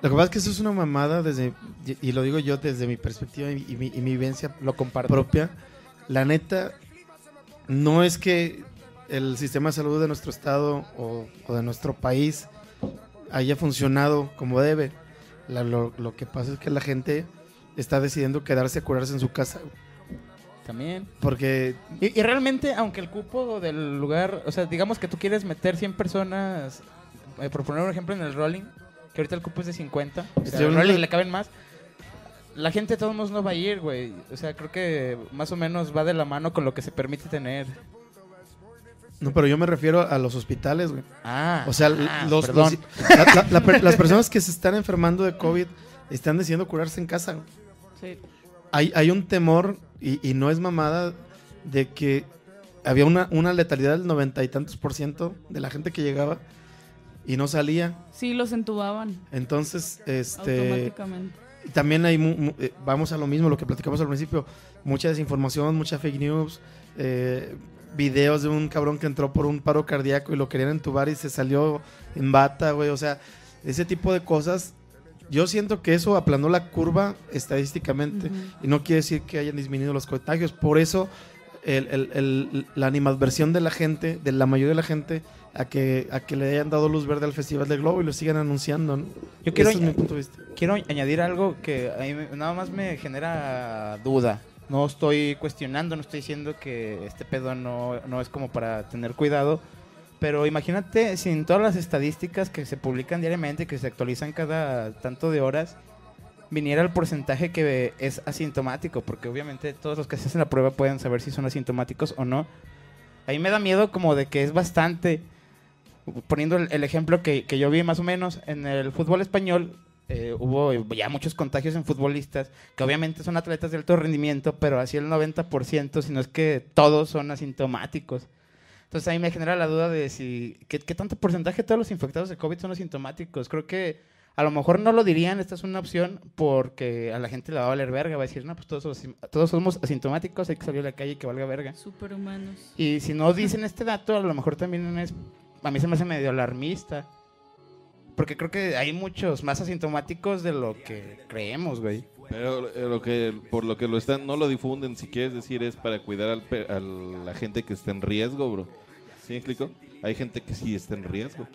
Lo que pasa es que eso es una mamada desde, y lo digo yo desde mi perspectiva y, y mi, y mi vivencia lo comparto. propia. La neta, no es que el sistema de salud de nuestro estado o, o de nuestro país haya funcionado como debe. La- lo, lo que pasa es que la gente está decidiendo quedarse a curarse en su casa. También. Porque Y, y realmente, aunque el cupo del lugar, o sea, digamos que tú quieres meter 100 personas, eh, por poner un ejemplo en el rolling, que ahorita el cupo es de 50, o sea, le caben más. La gente de todos modos no va a ir, güey. O sea, creo que más o menos va de la mano con lo que se permite tener. No, pero yo me refiero a los hospitales, güey. Ah, O sea, ah, los, perdón. los- la- la- la per- las personas que se están enfermando de COVID están decidiendo curarse en casa. güey. Sí. Hay, hay un temor, y, y no es mamada, de que había una, una letalidad del noventa y tantos por ciento de la gente que llegaba y no salía. Sí, los entubaban Entonces, este, automáticamente. también hay, eh, vamos a lo mismo, lo que platicamos al principio, mucha desinformación, mucha fake news, eh, videos de un cabrón que entró por un paro cardíaco y lo querían entubar y se salió en bata, güey, o sea, ese tipo de cosas yo siento que eso aplanó la curva estadísticamente Ujú. y no quiere decir que hayan disminuido los contagios. Por eso el- el- el- la animadversión de la gente, de la mayoría de la gente, a que, a que le hayan dado luz verde al Festival del Globo y lo sigan anunciando. ¿no? Yo quiero Ese es mi punto de vista. quiero añadir algo que a mí nada más me genera duda. No estoy cuestionando, no estoy diciendo que este pedo no, no es como para tener cuidado. Pero imagínate sin todas las estadísticas que se publican diariamente, que se actualizan cada tanto de horas, viniera el porcentaje que es asintomático, porque obviamente todos los que se hacen la prueba pueden saber si son asintomáticos o no. A mí me da miedo como de que es bastante, poniendo el, el ejemplo que, que yo vi más o menos, en el fútbol español eh, hubo ya muchos contagios en futbolistas, que obviamente son atletas de alto rendimiento, pero así el 90%, si no es que todos son asintomáticos. Entonces ahí me genera la duda de si, ¿qué, qué tanto porcentaje de todos los infectados de COVID son asintomáticos? Creo que a lo mejor no lo dirían, esta es una opción, porque a la gente le va a valer verga, va a decir, no, pues todos, somos- todos somos asintomáticos, hay que salir a la calle y que valga verga. Superhumanos. Y si no dicen este dato, a lo mejor también es. A mí se me hace medio alarmista. Porque creo que hay muchos más asintomáticos de lo que creemos, güey. Pero eh, lo que, por lo que lo están, no lo difunden, si quieres decir, es para cuidar al pe- a la gente que está en riesgo, bro. ¿Sí me explico? Hay gente que sí está en riesgo.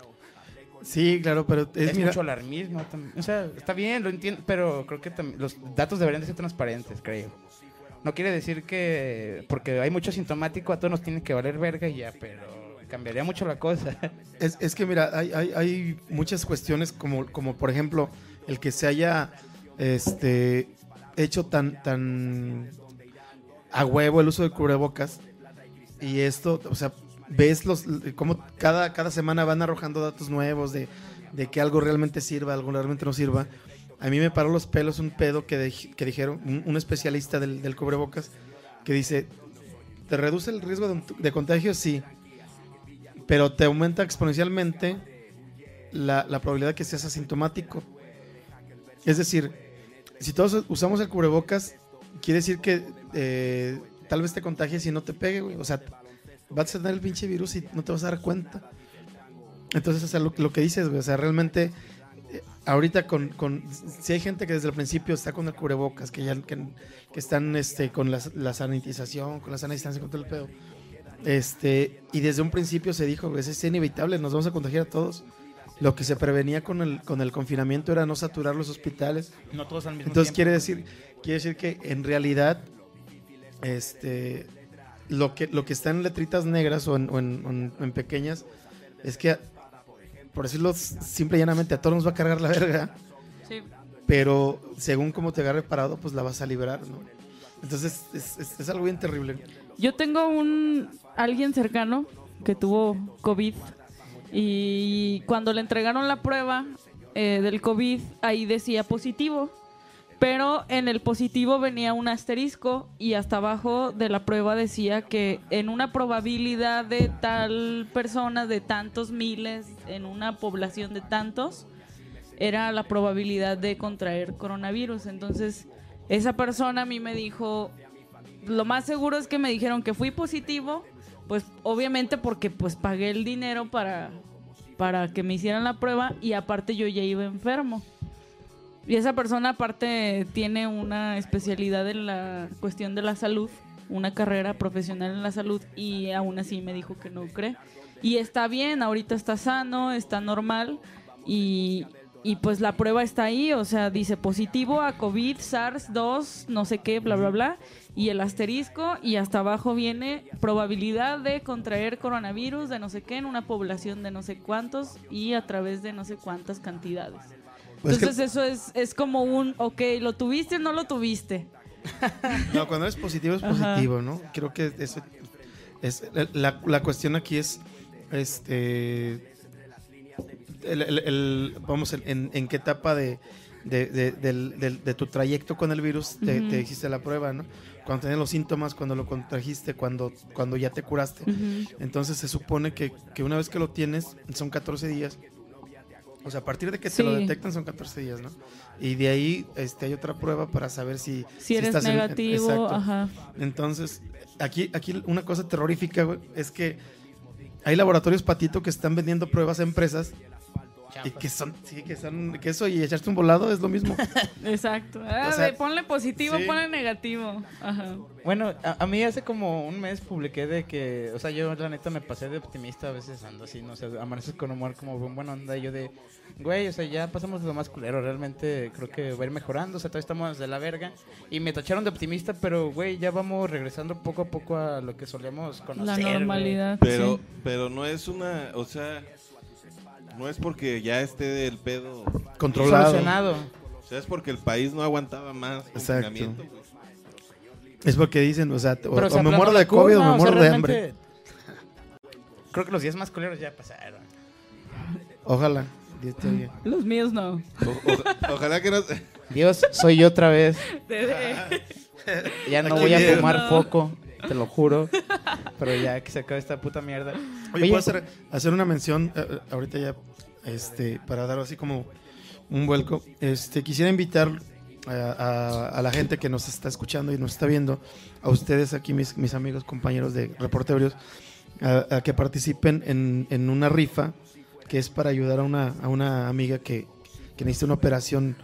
Sí, claro, pero es, Es, mira, mucho alarmismo. tam- O sea, está bien, lo entiendo, pero creo que los datos deberían de ser transparentes, creo. No quiere decir que porque hay mucho asintomático a todos nos tiene que valer verga y ya, pero cambiaría mucho la cosa. Es, es que mira, hay, hay, hay muchas cuestiones como, como por ejemplo el que se haya este hecho tan tan a huevo el uso de cubrebocas y esto, o sea, ves los como cada, cada semana van arrojando datos nuevos de, de que algo realmente sirva, algo realmente no sirva. A mí me paró los pelos un pedo que, que dijeron, un, un especialista del, del cubrebocas, que dice, ¿te reduce el riesgo de, de contagio? Sí, pero te aumenta exponencialmente la, probabilidad de que seas asintomático. Es decir, si todos usamos el cubrebocas, quiere decir que eh, tal vez te contagies y no te pegue, güey. O sea, vas a tener el pinche virus y no te vas a dar cuenta. Entonces, o sea, lo, lo que dices, güey, o sea, realmente, eh, ahorita con, con, si hay gente que desde el principio está con el cubrebocas, que ya que, que están este, con la, la sanitización, con la sana distancia, con todo el pedo, este, y desde un principio se dijo, pues es inevitable, nos vamos a contagiar a todos. Lo que se prevenía con el, con el confinamiento era no saturar los hospitales. No todos al mismo Entonces tiempo. quiere decir, quiere decir que en realidad, este, lo que, lo que está en letritas negras o en, o en- o en- en pequeñas, es que, por decirlo simple y llanamente, a todos nos va a cargar la verga, Sí. pero según cómo te agarre parado, pues la vas a liberar, ¿no? Entonces es, es- es algo bien terrible. Yo tengo un alguien cercano que tuvo COVID y cuando le entregaron la prueba eh, del COVID ahí decía positivo, pero en el positivo venía un asterisco y hasta abajo de la prueba decía que en una probabilidad de tal persona, de tantos miles, en una población de tantos, era la probabilidad de contraer coronavirus. Entonces, esa persona a mí me dijo, lo más seguro es que me dijeron que fui positivo, pues obviamente porque pues pagué el dinero para, para que me hicieran la prueba y aparte yo ya iba enfermo. Y esa persona aparte tiene una especialidad en la cuestión de la salud, una carrera profesional en la salud y aún así me dijo que no cree. Y está bien, ahorita está sano, está normal y, y pues la prueba está ahí, o sea, dice positivo a COVID, SARS-2, no sé qué, bla, bla, bla, y el asterisco y hasta abajo viene probabilidad de contraer coronavirus de no sé qué en una población de no sé cuántos y a través de no sé cuántas cantidades. Pues que- Entonces eso es, es como un, ok, ¿lo tuviste o no lo tuviste? No, cuando eres positivo es Ajá. positivo, ¿no? Creo que eso es la, la cuestión aquí es este el, el- el- vamos en, en- en qué etapa de, de, tu trayecto con el virus te, te hiciste la prueba, ¿no? Cuando tenías los síntomas, cuando lo contrajiste, cuando, cuando ya te curaste. Entonces se supone que, que una vez que lo tienes son 14 días. O sea, a partir de que te lo detectan son 14 días, ¿no? Y de ahí este, hay otra prueba para saber si, Si eres estás en- negativo, exacto. ajá. Entonces, aquí, aquí una cosa terrorífica, güey, es que hay laboratorios patito que están vendiendo pruebas a empresas Y que son, sí, que son, que eso y echarte un volado es lo mismo. Exacto. Ah, O sea, ponle positivo, sí. ponle negativo. Ajá. Bueno, a, a mí hace como un mes publiqué de que, o sea, yo la neta me pasé de optimista, a veces ando así, no sé, amaneces con humor como un buena onda, y yo de, güey, o sea, ya pasamos de lo más culero, realmente creo que va a ir mejorando, o sea, todavía estamos de la verga, y me tacharon de optimista, pero, güey, ya vamos regresando poco a poco a lo que solíamos conocer. La güey. normalidad. Pero, sí. pero no es una, o sea, no es porque ya esté el pedo, o Controlado. Solucionado. sea, es porque el país no aguantaba más Exacto. Es porque dicen, o sea, o, o se me muero de COVID curva, o me o sea, muero de hambre. Creo que los días más culeros ya pasaron. Ojalá. Dios te oiga. Los míos no. O- o- ojalá que no... Dios, soy yo otra vez. Ya no voy a fumar No. foco, te lo juro. Pero ya que se acabe esta puta mierda. Oye, Oye, puedo hacer, hacer una mención eh, eh, ahorita ya, este, para dar así como un vuelco. Este, quisiera invitar a, a- a la gente que nos está escuchando y nos está viendo, a ustedes aquí, mis, mis amigos, compañeros de reporteros, a, a que participen en, en una rifa que es para ayudar a una, a una amiga que, que necesita una operación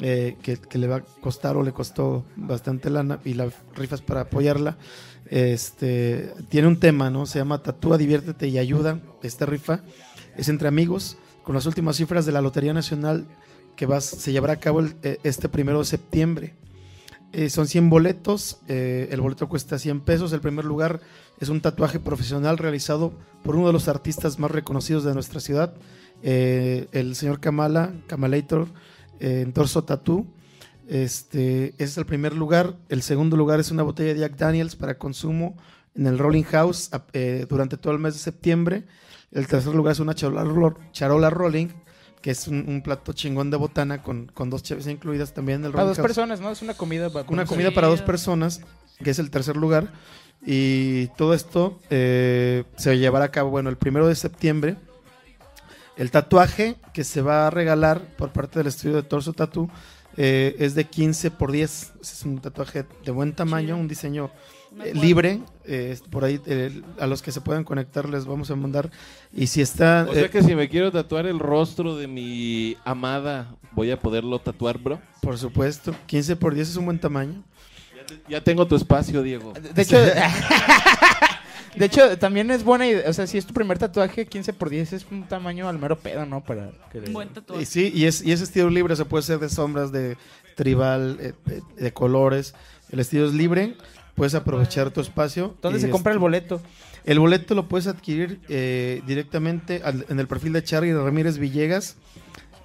eh, que, que le va a costar o le costó bastante lana y la rifa es para apoyarla. Este tiene un tema, ¿no? Se llama Tatúa, diviértete y ayuda. Esta rifa es entre amigos con las últimas cifras de la Lotería Nacional que va, se llevará a cabo eh, este primero de septiembre. Eh, son 100 boletos, eh, el boleto cuesta 100 pesos. El primer lugar es un tatuaje profesional realizado por uno de los artistas más reconocidos de nuestra ciudad, el señor Kamala, Kamalator, en Torso Tattoo. Este, ese es el primer lugar. El segundo lugar es una botella de Jack Daniels para consumo en el Rolling House eh, durante todo el mes de septiembre. El tercer lugar es una charola, ro- charola Rolling, que es un, un plato chingón de botana con, con dos chaves incluidas también en el Para Rolling dos House. personas, ¿no? Es una comida. para Una comida para dos personas, que es el tercer lugar. Y todo esto eh, se llevará a cabo, bueno, el primero de septiembre. El tatuaje que se va a regalar por parte del estudio de Torso Tattoo eh, es de 15 por 10. Es un tatuaje de buen tamaño, Chido. un diseño eh, libre. eh, por ahí eh, a los que se puedan conectar les vamos a mandar. Y si está... O sea que si me quiero tatuar el rostro de mi amada, voy a poderlo tatuar, bro. por supuesto, 15 por 10 es un buen tamaño. Ya tengo tu espacio, Diego. De hecho, de hecho, también es buena idea. O sea, si es tu primer tatuaje, 15 por 10 es un tamaño al mero pedo, ¿no? Para que le- Un buen Y tatuaje. sí, y es, y es estilo libre, se puede ser de sombras, de tribal, eh, de, de colores. El estilo es libre, puedes aprovechar tu espacio. ¿Dónde y se compra el este, boleto? El boleto lo puedes adquirir eh, directamente al- en el perfil de Charlie Ramírez Villegas,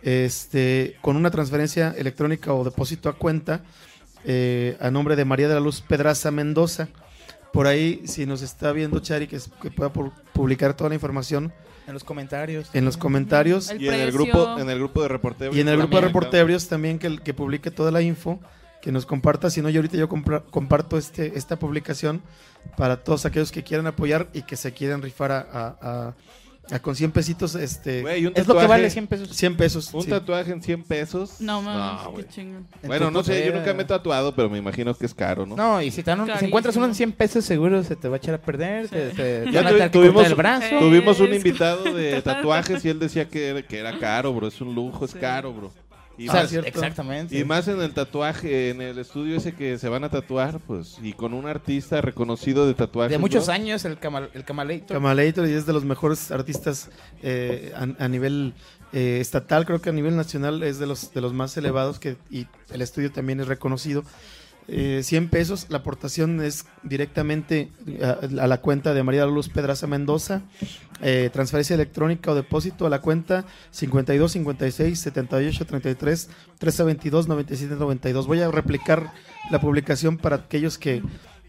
este, con una transferencia electrónica o depósito a cuenta eh, a nombre de María de la Luz Pedraza Mendoza. Por ahí, si nos está viendo Chari, que, es- que pueda pu- publicar toda la información En los comentarios. en los comentarios. El Y en el grupo, en el grupo de reporteros. Y en el grupo de reporteros también que, que publique toda la info, que nos comparta. Si no, yo ahorita yo compra- comparto este, esta publicación para todos aquellos que quieran apoyar y que se quieran rifar a, a- a- a con 100 pesitos, este, Güey, un Es lo que tatuaje- vale 100 pesos. 100 pesos. Un sí. tatuaje en 100 pesos. No, mames, güey. qué chingón. En Bueno, no sé, yo nunca me he tatuado, pero me imagino que es caro, ¿no? No, y si, te dan un- si Carísimo. encuentras uno en 100 pesos, seguro se te va a echar a perder. te- te- te Ya van a tu- tener que tuvimos- cortar el brazo. Tuvimos un es- invitado de tatuajes y él decía que era, que era caro, bro. Es un lujo, es Sí. caro, bro. Y, O sea, más, exactamente. y más en el tatuaje, en el estudio ese que se van a tatuar, pues, y con un artista reconocido de tatuajes. de muchos años, el, camal, el Camalator. Camalator y es de los mejores artistas eh, a, a nivel eh, estatal, creo que a nivel nacional es de los, de los más elevados que, y el estudio también es reconocido. Eh, 100 pesos, la aportación es directamente a, a la cuenta de María Luz Pedraza Mendoza, eh, transferencia electrónica o depósito a la cuenta 52 56 78 33 13 22 97 92. Voy a replicar la publicación para aquellos que,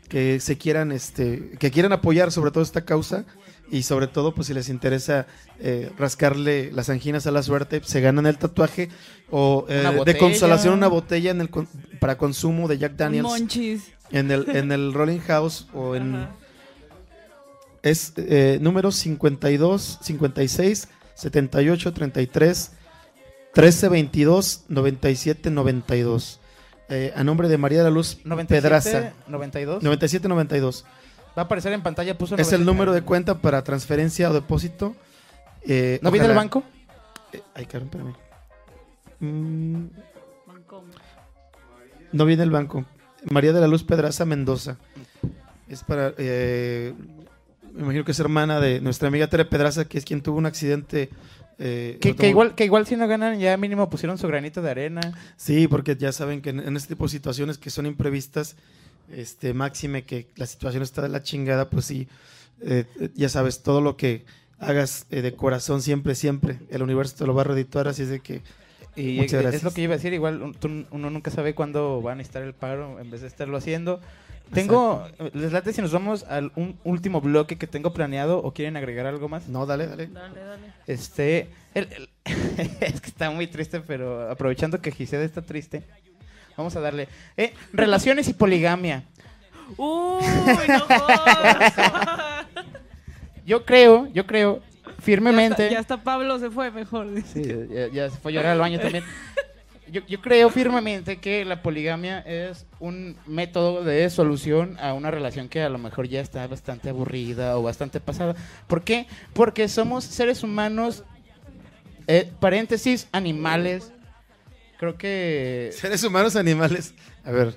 que se quieran, este, que quieran apoyar sobre todo esta causa y sobre todo pues si les interesa eh, rascarle las anginas a la suerte, se ganan el tatuaje o eh, de consolación una botella en el con- para consumo de Jack Daniels Monchis. en el en el Rolling House o en Ajá. es eh, número 52 56 78 33 13 22 97 92 eh, a nombre de María de la Luz 97, Pedraza 92. 97 92 Va a aparecer en pantalla, puso es el 90. número de cuenta para transferencia o depósito. Eh, ¿No viene el banco? eh, ay, Karen, espérame. Mm, no viene el banco. María de la Luz Pedraza Mendoza. Es para. eh, me imagino que es hermana de nuestra amiga Tere Pedraza, que es quien tuvo un accidente. eh, Que, igual, que igual si no ganan, ya mínimo pusieron su granito de arena. Sí, porque ya saben que en, en este tipo de situaciones que son imprevistas, este máxime que la situación está de la chingada, pues sí, eh, ya sabes, todo lo que hagas eh, de corazón siempre, siempre, el universo te lo va a redituar, así es de que Y Muchas es gracias. lo que yo iba a decir, igual uno nunca sabe cuándo va a necesitar el paro en vez de estarlo haciendo. Tengo, les late si nos vamos al un último bloque que tengo planeado o quieren agregar algo más. no, dale, dale. Dale, dale. Este, el- el- es que está muy triste, pero aprovechando que Gisela está triste, vamos a darle. Eh, relaciones y poligamia. Uy, no. Yo creo, yo creo Ya firmemente. ya hasta Pablo se fue mejor. Sí, ya, ya se fue a llorar al baño también. Yo, yo creo firmemente que la poligamia es un método de solución a una relación que a lo mejor ya está bastante aburrida o bastante pasada. ¿Por qué? Porque somos seres humanos, eh, paréntesis, animales. Creo que... Seres humanos, animales. A ver,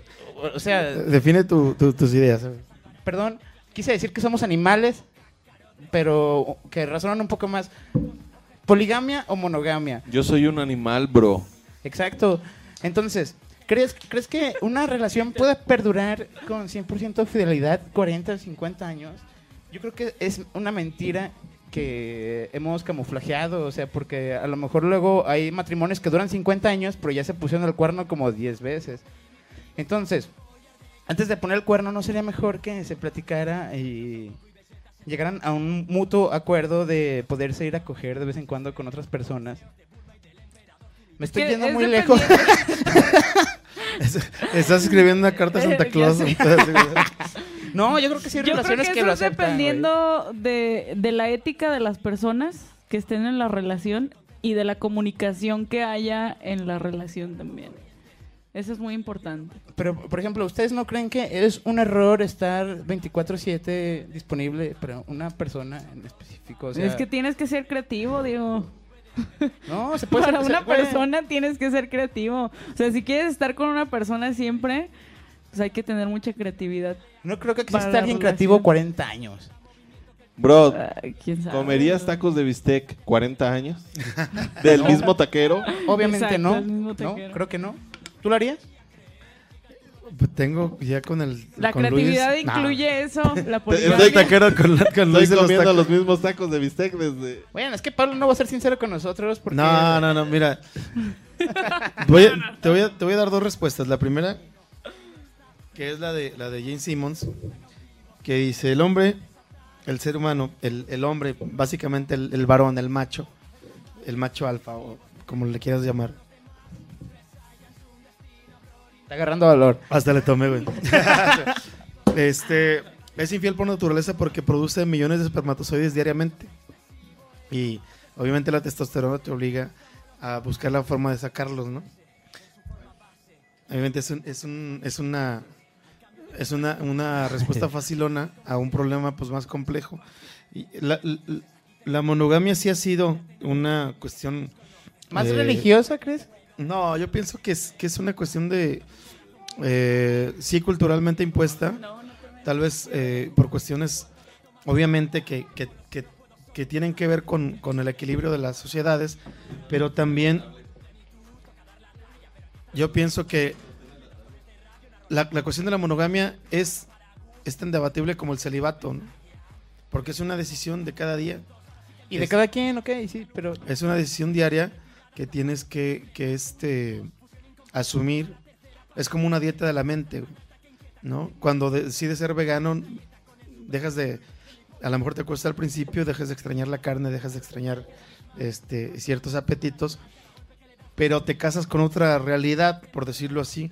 O sea, define tu- tu- tus ideas. perdón, quise decir que somos animales, pero que razonan un poco más. ¿Poligamia o monogamia? Yo soy un animal, bro. Exacto. Entonces, ¿crees, ¿crees que una relación puede perdurar con 100% fidelidad 40 o 50 años? Yo creo que es una mentira que hemos camuflajeado, o sea, porque a lo mejor luego hay matrimonios que duran 50 años, pero ya se pusieron el cuerno como 10 veces. Entonces, antes de poner el cuerno, ¿no sería mejor que se platicara y llegaran a un mutuo acuerdo de poderse ir a coger de vez en cuando con otras personas? Me estoy yendo es muy lejos. Estás escribiendo una carta a Santa Claus. No, yo creo que sí hay Yo creo relaciones que, que, eso lo es aceptan. dependiendo de, de la ética de las personas que estén en la relación y de la comunicación que haya en la relación también. Eso es muy importante. Pero, por ejemplo, ¿ustedes no creen que es un error estar 24/7 disponible para una persona en específico? O sea, es que tienes que ser creativo, digo. no, se puede Para ser- una se puede- persona tienes que ser creativo. O sea, si quieres estar con una persona siempre, pues hay que tener mucha creatividad. No creo que exista alguien creativo 40 años. Bro, Ay, ¿quién sabe? ¿comerías tacos de bistec 40 años? ¿Del mismo taquero? Obviamente Exacto, no. No, taquero. creo que no. ¿Tú lo harías? Tengo ya con el. La con creatividad Luis- incluye eso, la Estoy taquero con, la- con Estoy Luis comiendo los mismos tacos de bistec desde... Bueno, es que Pablo no va a ser sincero con nosotros porque... No, no, no, mira. Voy a- te, voy a, te voy a dar dos respuestas. La primera, que es la de, la de Jane Simmons, que dice, el hombre, el ser humano, el, el hombre, básicamente el, el varón, el macho, el macho alfa, o como le quieras llamar. Está agarrando valor. Hasta le tomé, güey. este, es infiel por naturaleza porque produce millones de espermatozoides diariamente. Y obviamente la testosterona te obliga a buscar la forma de sacarlos, ¿no? Obviamente es, un- es, un- es una es una, una respuesta facilona a un problema pues más complejo. Y la, la- la monogamia sí ha sido una cuestión ¿Más eh, religiosa, crees? no, yo pienso que es, que es una cuestión de, eh, sí, culturalmente impuesta, tal vez eh, por cuestiones, obviamente, que, que- que- que tienen que ver con, con el equilibrio de las sociedades, pero también yo pienso que la, la cuestión de la monogamia es, es tan debatible como el celibato, ¿no? porque es una decisión de cada día. Y de cada quien, ok, sí, pero... Es una decisión diaria que tienes que, que este, asumir. Es como una dieta de la mente, ¿no? Cuando decides ser vegano, dejas de... A lo mejor te cuesta al principio, dejas de extrañar la carne, dejas de extrañar este, ciertos apetitos, pero te casas con otra realidad, por decirlo así.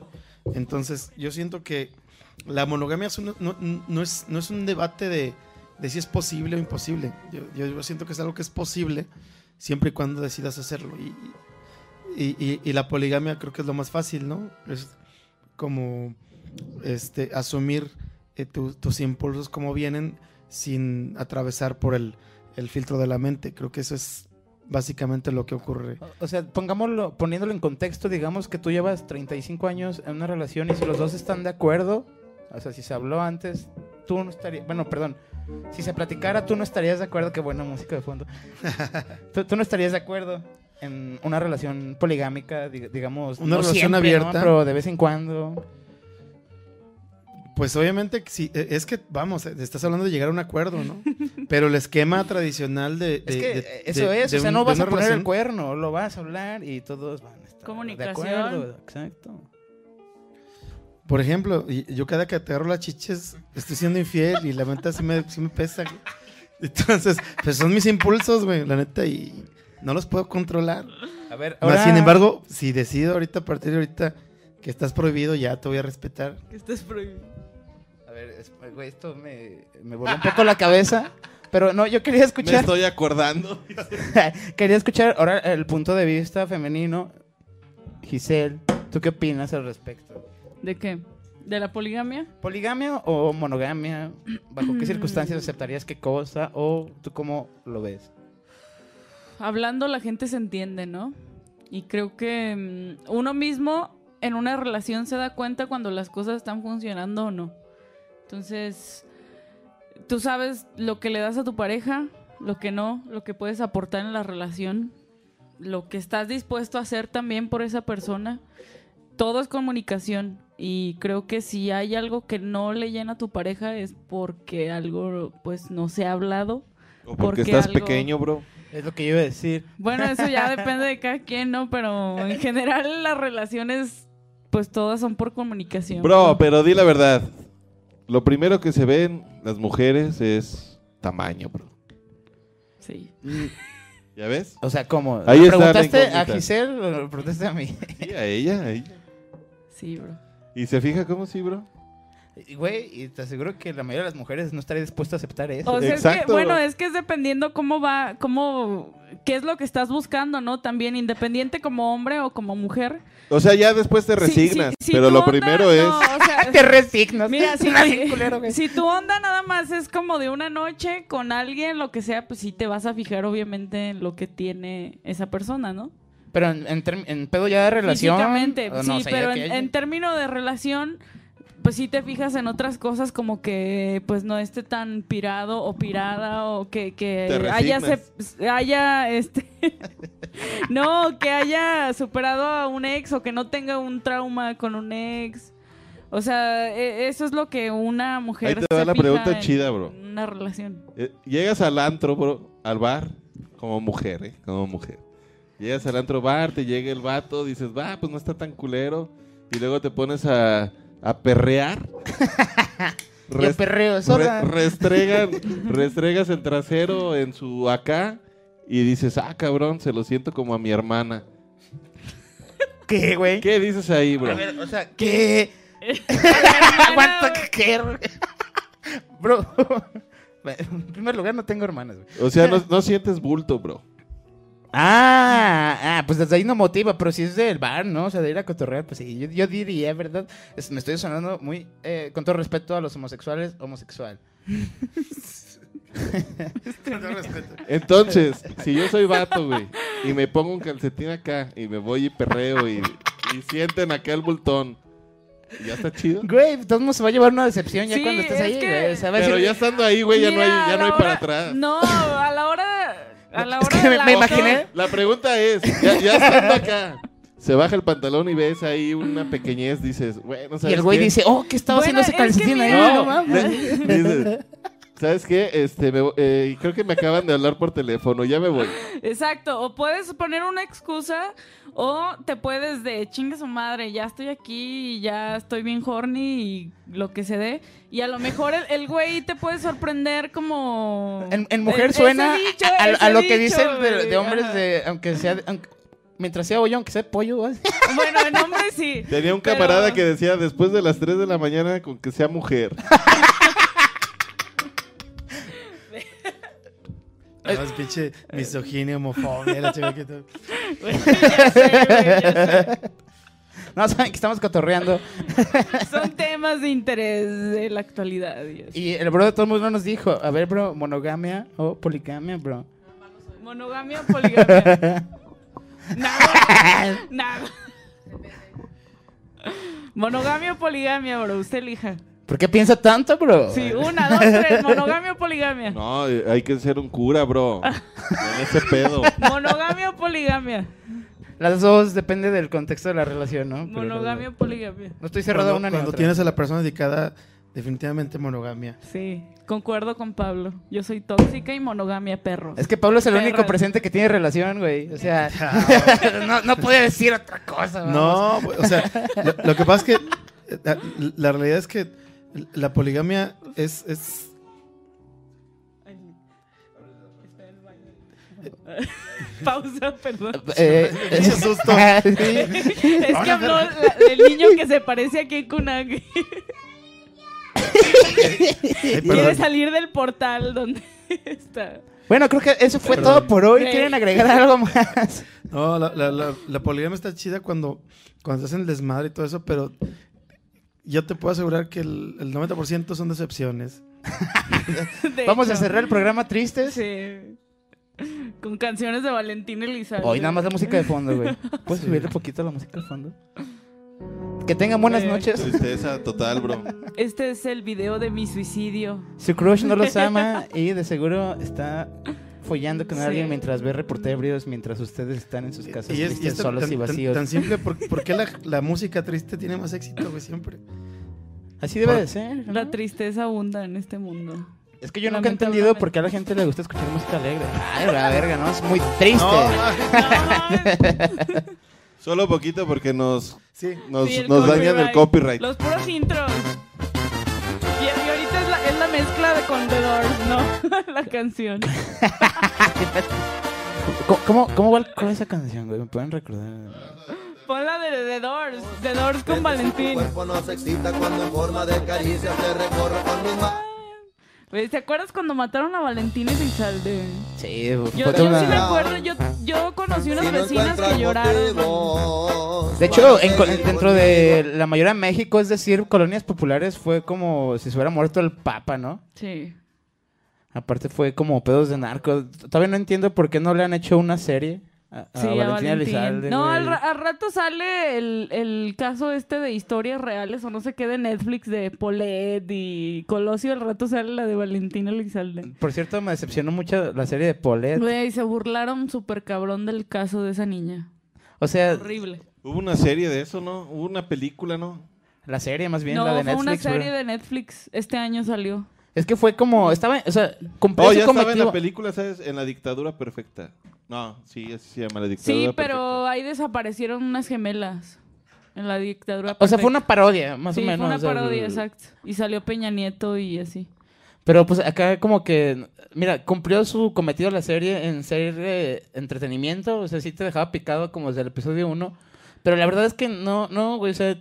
Entonces, yo siento que la monogamia es un- no, es, un debate de, si es posible o imposible. Yo, siento que es algo que es posible siempre y cuando decidas hacerlo. Y, la poligamia creo que es lo más fácil, ¿no? Es como este, asumir eh, tu- tus impulsos como vienen sin atravesar por el filtro de la mente. Creo que eso es básicamente lo que ocurre. O sea, pongámoslo, poniéndolo en contexto, digamos que tú llevas 35 años en una relación y si los dos están de acuerdo, o sea, si se habló antes, tú no estarías, bueno, perdón, si se platicara, tú no estarías de acuerdo, qué buena música de fondo, tú, tú no estarías de acuerdo en una relación poligámica, dig- digamos, Una no relación siempre, ¿no? abierta. pero de vez en cuando. Pues obviamente sí, eh, es que, vamos, eh, estás hablando de llegar a un acuerdo, ¿no? Pero el esquema tradicional de... Es que de- eh, eso de- es, de o sea, un- no vas a poner el cuerno, lo vas a hablar y todos van a estar Comunicación. de acuerdo. Exacto. Por ejemplo, yo cada que te agarro las chiches estoy siendo infiel y la neta sí me, sí me pesa. güey. Entonces, pues son mis impulsos, güey, la neta, y no los puedo controlar. A ver, Más ahora... sin embargo, si decido ahorita, a partir de ahorita, que estás prohibido, ya te voy a respetar. Que estés prohibido. Güey, esto me, me voló un poco la cabeza. Pero no, yo quería Me escuchar. estoy acordando. quería escuchar ahora el punto de vista femenino. Giselle, ¿tú qué opinas al respecto? ¿De qué? ¿De la poligamia? ¿Poligamia o monogamia? ¿Bajo qué circunstancias aceptarías qué cosa? ¿O tú cómo lo ves? Hablando la gente se entiende, ¿no? Y creo que mm, uno mismo en una relación se da cuenta cuando las cosas están funcionando o no. Entonces, tú sabes lo que le das a tu pareja, lo que no, lo que puedes aportar en la relación, lo que estás dispuesto a hacer también por esa persona. Todo es comunicación y creo que si hay algo que no le llena a tu pareja es porque algo pues no se ha hablado. O porque Porque estás algo- pequeño, bro. Es lo que yo iba a decir. Bueno, eso ya depende de cada quien, ¿no? Pero en general las relaciones, pues todas son por comunicación. Bro, pero di la verdad. Lo primero que se ven las mujeres es tamaño, bro. Sí. ¿Ya ves? O sea, ¿cómo? Ahí ¿Le ¿Preguntaste a. Giselle o le preguntaste a mí? Sí, a ella, a ella. Sí, bro. ¿Y se fija cómo sí, bro? Y, Güey, y te aseguro que la mayoría de las mujeres no estaría dispuesta a aceptar eso. O sea, es que, bueno, es que es dependiendo cómo va, cómo, qué es lo que estás buscando, ¿no? También independiente como hombre o como mujer. O sea, ya después te Si- resignas. si- si pero lo onda- primero es... no, o sea, Te resignas. Mira, si, culero, si tu onda nada más es como de una noche con alguien, lo que sea, pues sí te vas a fijar obviamente en lo que tiene esa persona, ¿no? Pero en, en, pedo ya de relación. Físicamente, o sí, o sea, pero en, hay- en términos de relación, pues sí te fijas en otras cosas como que pues no esté tan pirado o pirada o que, que haya, se- haya este no, que haya superado a un ex o que no tenga un trauma con un ex. O sea, e- eso es lo que una mujer Ahí te se va la fija pregunta chida, bro. una relación. Eh, llegas al antro, bro, al bar, como mujer, ¿eh? Como mujer. Llegas al antro bar, te llega el vato, dices, va, pues no está tan culero. Y luego te pones a, a perrear. Yo perreo, re- restregan, restregas el trasero en su acá y dices, ah, cabrón, se lo siento como a mi hermana. ¿Qué, güey? ¿Qué dices ahí, bro? A ver, o sea, ¿qué? ¿qué? Bro. En primer lugar, no tengo hermanas, güey. O sea, no, no sientes bulto, bro. Ah, ah, pues desde ahí no motiva, pero si es del bar, ¿no? O sea, de ir a cotorrear, pues sí, yo, yo diría, ¿verdad? Es- me estoy sonando muy, eh, con todo respeto a los homosexuales, homosexual. Entonces, si yo soy vato, güey, y me pongo un calcetín acá y me voy y perreo y, y sienten acá el bultón, ya está chido. Güey, todo el mundo se va a llevar una decepción ya Sí, cuando estés es ahí, que- güey. O sea, Pero decir- ya estando ahí, güey, ya no hay, ya no hay para atrás. No, a la hora a la Es que me- imaginé. La pregunta es, ya, ya estando acá, se baja el pantalón y ves ahí una pequeñez, dices, bueno, ¿sabes Y el güey qué? dice, oh, ¿qué estaba Bueno, haciendo ese es que calcetín ahí? mira- No, mames. Dices, ¿sabes qué? Este, me eh, creo que me acaban de hablar por teléfono, ya me voy. Exacto, o puedes poner una excusa o te puedes de chingue su madre, ya estoy aquí y ya estoy bien horny y lo que se dé. Y a lo mejor el, el güey te puede sorprender como... En, en mujer E- ese suena dicho, a, a- a ese lo que dicen de, hombres ajá. de, aunque sea, aunque- mientras sea hoyo, aunque sea pollo. Bueno, en hombre sí. Tenía un pero- camarada que decía, después de las 3 de la mañana, con que sea mujer. Además, pinche misoginia, homofobia, la chica que todo. No, saben que estamos cotorreando. Son temas de interés de la actualidad. Y el bro de todo el mundo nos dijo, a ver, bro, monogamia o poligamia, bro. Monogamia o poligamia. Nada. Nada. Monogamia o poligamia, bro. Usted elija. ¿Por qué piensa tanto, bro? Sí, una, dos, tres. Monogamia o poligamia. No, hay que ser un cura, bro. en ese pedo. Monogamia o poligamia. Las dos depende del contexto de la relación, ¿no? Pero Monogamia o poligamia. No estoy cerrado a Cuando, una ni cuando otra. tienes a la persona dedicada, definitivamente monogamia. Sí, concuerdo con Pablo. Yo soy tóxica y monogamia, perro. Es que Pablo es el Perra. único presente que tiene relación, güey. O sea, no, no puede decir otra cosa. vamos. No, o sea, lo, lo que pasa es que eh, la, la realidad es que la poligamia es, es Pausa, perdón. Eh, Ese susto. Es que habló del niño que se parece aquí en Kunagi. Ay, Quiere salir del portal donde está. Bueno, creo que eso fue Perdón. todo por hoy. ¿Quieren agregar algo más? No, la, la, la, la poligamia está chida cuando, cuando se hacen el desmadre y todo eso, pero yo te puedo asegurar que el, el 90% son decepciones. De Vamos a cerrar el programa tristes. Sí. Con canciones de Valentín Elizalde. Hoy nada más la música de fondo, güey. ¿Puedes subirle un poquito la música de fondo? Que tengan buenas Güey. noches. Tristeza total, bro. Este es el video de mi suicidio. Su crush no los ama y de seguro está follando con Sí. alguien mientras ve reporteros, mientras ustedes están en sus casas Y es, y tristes, es tan, solos tan- y tan- vacíos. tan simple, ¿por, por qué la, la música triste tiene más éxito, güey, siempre? Así debe por- de ser. ¿no? La tristeza abunda en este mundo. Es que yo nunca he entendido por qué a la gente le gusta escuchar música alegre. Ay, la verga, ¿no? Es muy triste. Solo poquito porque nos, sí. nos, Sí, el nos dañan el copyright. Los puros intros. Mezcla de con The Doors, ¿no? la canción. ¿Cómo, cómo, cómo va con esa canción, güey? ¿Me pueden recordar? Pon la de The Doors. The Doors con Valentín. cuerpo nos excita cuando en forma de caricia se recorre con mis manos. Güey, ¿Te acuerdas cuando mataron a Valentín Elizalde? Sí, Yo, fue yo toda sí me acuerdo. Yo, yo conocí unas Si vecinas que lloraron. motivos De hecho, en dentro de la mayoría de México, es decir, colonias populares, fue como si se hubiera muerto el Papa, ¿no? Sí. Aparte fue como pedos de narcos. Todavía no entiendo por qué no le han hecho una serie a, a Sí, a Valentina Valentín. Elizalde, no, al, al rato sale el, el caso este de historias reales o no sé qué de Netflix de Polet y Colosio. Al rato sale la de Valentín Elizalde. Por cierto, me decepcionó mucho la serie de Paulette. Güey, se burlaron súper cabrón del caso de esa niña. O sea, Horrible. Hubo una serie de eso, ¿no? Hubo una película, ¿no? la serie más bien, no, la de fue Netflix. una serie de Netflix. Este año salió. Es que fue como, estaba, o sea, cumplió Oh, su ya estaba en cometido. la película, ¿sabes? En la dictadura perfecta. No, sí, así se llama la dictadura Sí, pero perfecta. ahí desaparecieron unas gemelas en la dictadura. O sea, fue perfecta. una parodia, más Sí, o menos. fue una o sea, parodia, el- exacto. Y salió Peña Nieto y así. Pero pues acá como que, mira, cumplió su cometido la serie en ser eh, entretenimiento, o sea, sí te dejaba picado como desde el episodio 1, pero la verdad es que no, no, güey, o sea,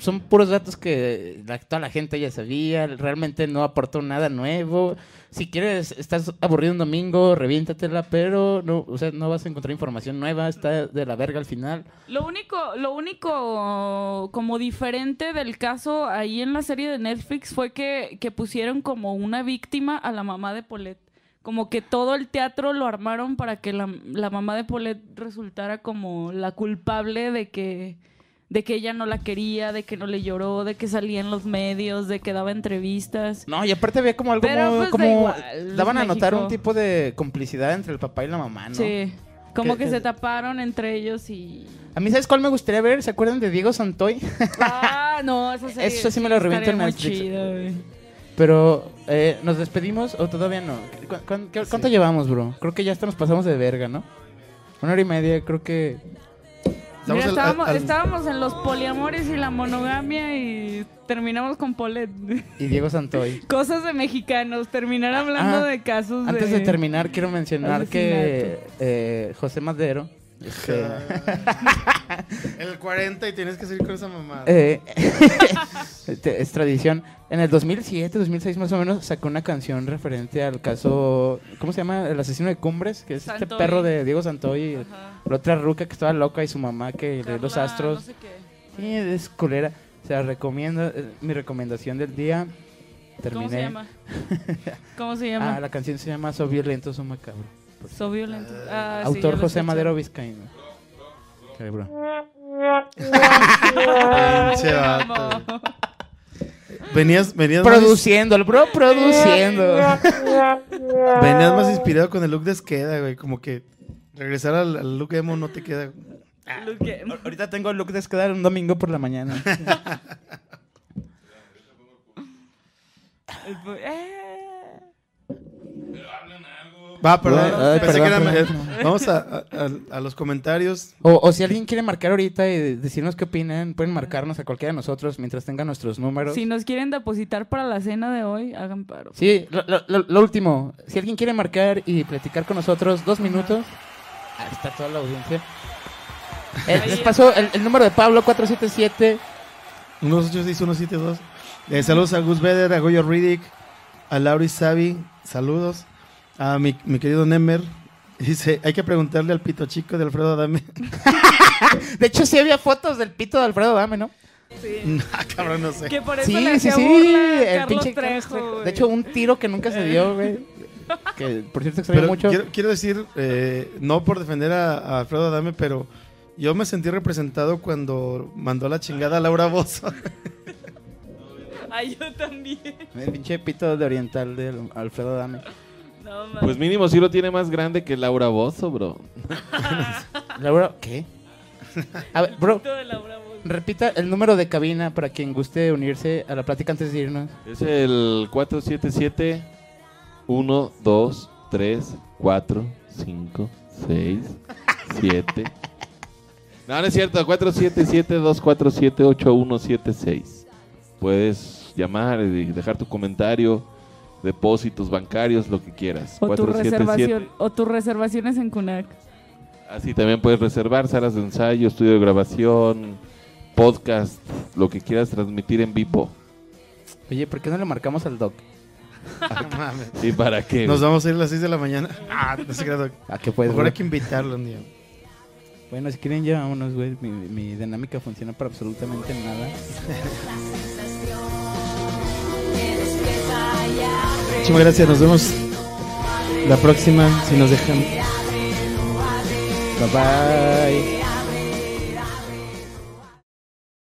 son puros datos que toda la gente ya sabía, realmente no aportó nada nuevo. Si quieres, estás aburrido un domingo, reviéntatela, pero no, o sea, no vas a encontrar información nueva, está de la verga al final. Lo único, lo único como diferente del caso ahí en la serie de Netflix fue que, que pusieron como una víctima a la mamá de Paulette. Como que todo el teatro lo armaron para que la, la mamá de Paulette resultara como la culpable de que, de que ella no la quería, de que no le lloró, de que salía en los medios, de que daba entrevistas. No, y aparte había como algo Pero, como, pues, da como igual, daban a notar un tipo de complicidad entre el papá y la mamá, ¿no? Sí. Como Que- que se taparon entre ellos y... A mí, ¿sabes cuál me gustaría ver? ¿Se acuerdan de Diego Santoy? Ah, no, esa serie Eso sí me lo reviento en muy Netflix. güey. Pero, eh, ¿nos despedimos o todavía no? ¿Cu- cuán- qué- ¿Cuánto llevamos, bro? Creo que ya hasta nos pasamos de verga, ¿no? Una hora y media, creo que... Mira, estábamos, al- estábamos en los poliamores y la monogamia y terminamos con Polet. Y Diego Santoy. Cosas de mexicanos, terminar hablando Ah, de casos Antes de terminar, quiero mencionar que eh, José Madero... este, El 40 y tienes que seguir con esa mamada. Eh, este, es tradición. En el 2007, 2006 más o menos, sacó una canción referente al caso, ¿cómo se llama? El asesino de Cumbres, que es este perro de Diego Santoy, Ajá. la otra ruca que estaba loca y su mamá que lee los astros. no sé qué. Sí, es culera. Se la recomiendo, es mi recomendación del día. Terminé. ¿Cómo se llama? ¿Cómo se llama? Ah, la canción se llama So Violento, So Macabro. So violento. Ah, sí, Autor ya lo José escuché. Madero Vizcaíno. Ok, bro. Pinche vato. Venías, venías, más, Produciendo, el bro produciendo. venías más inspirado con el look de Esqueda, güey. Como que regresar al, al look emo no te queda. Que- Ahorita tengo el look de quedar un domingo por la mañana. Eh. Va, perdón. Ay, pensé perdón, que era- perdón. Vamos a, a- a- a los comentarios. O, o si alguien quiere marcar ahorita y decirnos qué opinan, pueden marcarnos a cualquiera de nosotros mientras tengan nuestros números. Si nos quieren depositar para la cena de hoy, hagan paro. Sí, lo, lo- lo- lo último. Si alguien quiere marcar y platicar con nosotros dos minutos. Ahí está toda la audiencia. Eh, les pasó el, el número de Pablo 477. 186-172. Eh, saludos a Gus Beder, a Goyo Riddick, a Lauri Savi. Saludos. A mi, mi querido Nemer. Dice, hay que preguntarle al pito chico de Alfredo Adame. De hecho, sí había fotos del pito de Alfredo Dame, ¿no? ah, cabrón, no sé. Que por eso Sí, le sí, hacía sí. burla a El Carlos pinche Carlos Trejo, Trejo. güey. De hecho, un tiro que nunca se dio, güey. Que por cierto extraño mucho. quiero, quiero decir, eh, no por defender a, a Alfredo Adame, pero yo me sentí representado cuando mandó la chingada a Laura Bozo. Ay, yo también. El pinche pito de oriental de Alfredo Dame. No, man. Pues mínimo sí lo tiene más grande que Laura Bozo, bro. Laura, ¿qué? A ver, bro, repita el número de cabina para quien guste unirse a la plática antes de irnos. Es el 477 1, 2, 3, 4, 5, 6, 7. No, no es cierto, 477-247-8176. Puedes llamar y dejar tu comentario, depósitos bancarios, lo que quieras. O tu 477. reservación, o tus reservaciones en Cunac. Así también puedes reservar salas de ensayo, estudio de grabación, podcast, lo que quieras transmitir en vivo. Oye, ¿por qué no le marcamos al doc? No mames. ¿Y para qué? Nos vamos a ir a las 6 de la mañana. Ah, no sé qué era. ¿A qué puedes? Mejor hay que invitarlo un día. Bueno, si quieren ya vámonos, güey. Mi, mi dinámica funciona para absolutamente nada. Muchísimas gracias, nos vemos la próxima, si nos dejan. Bye bye.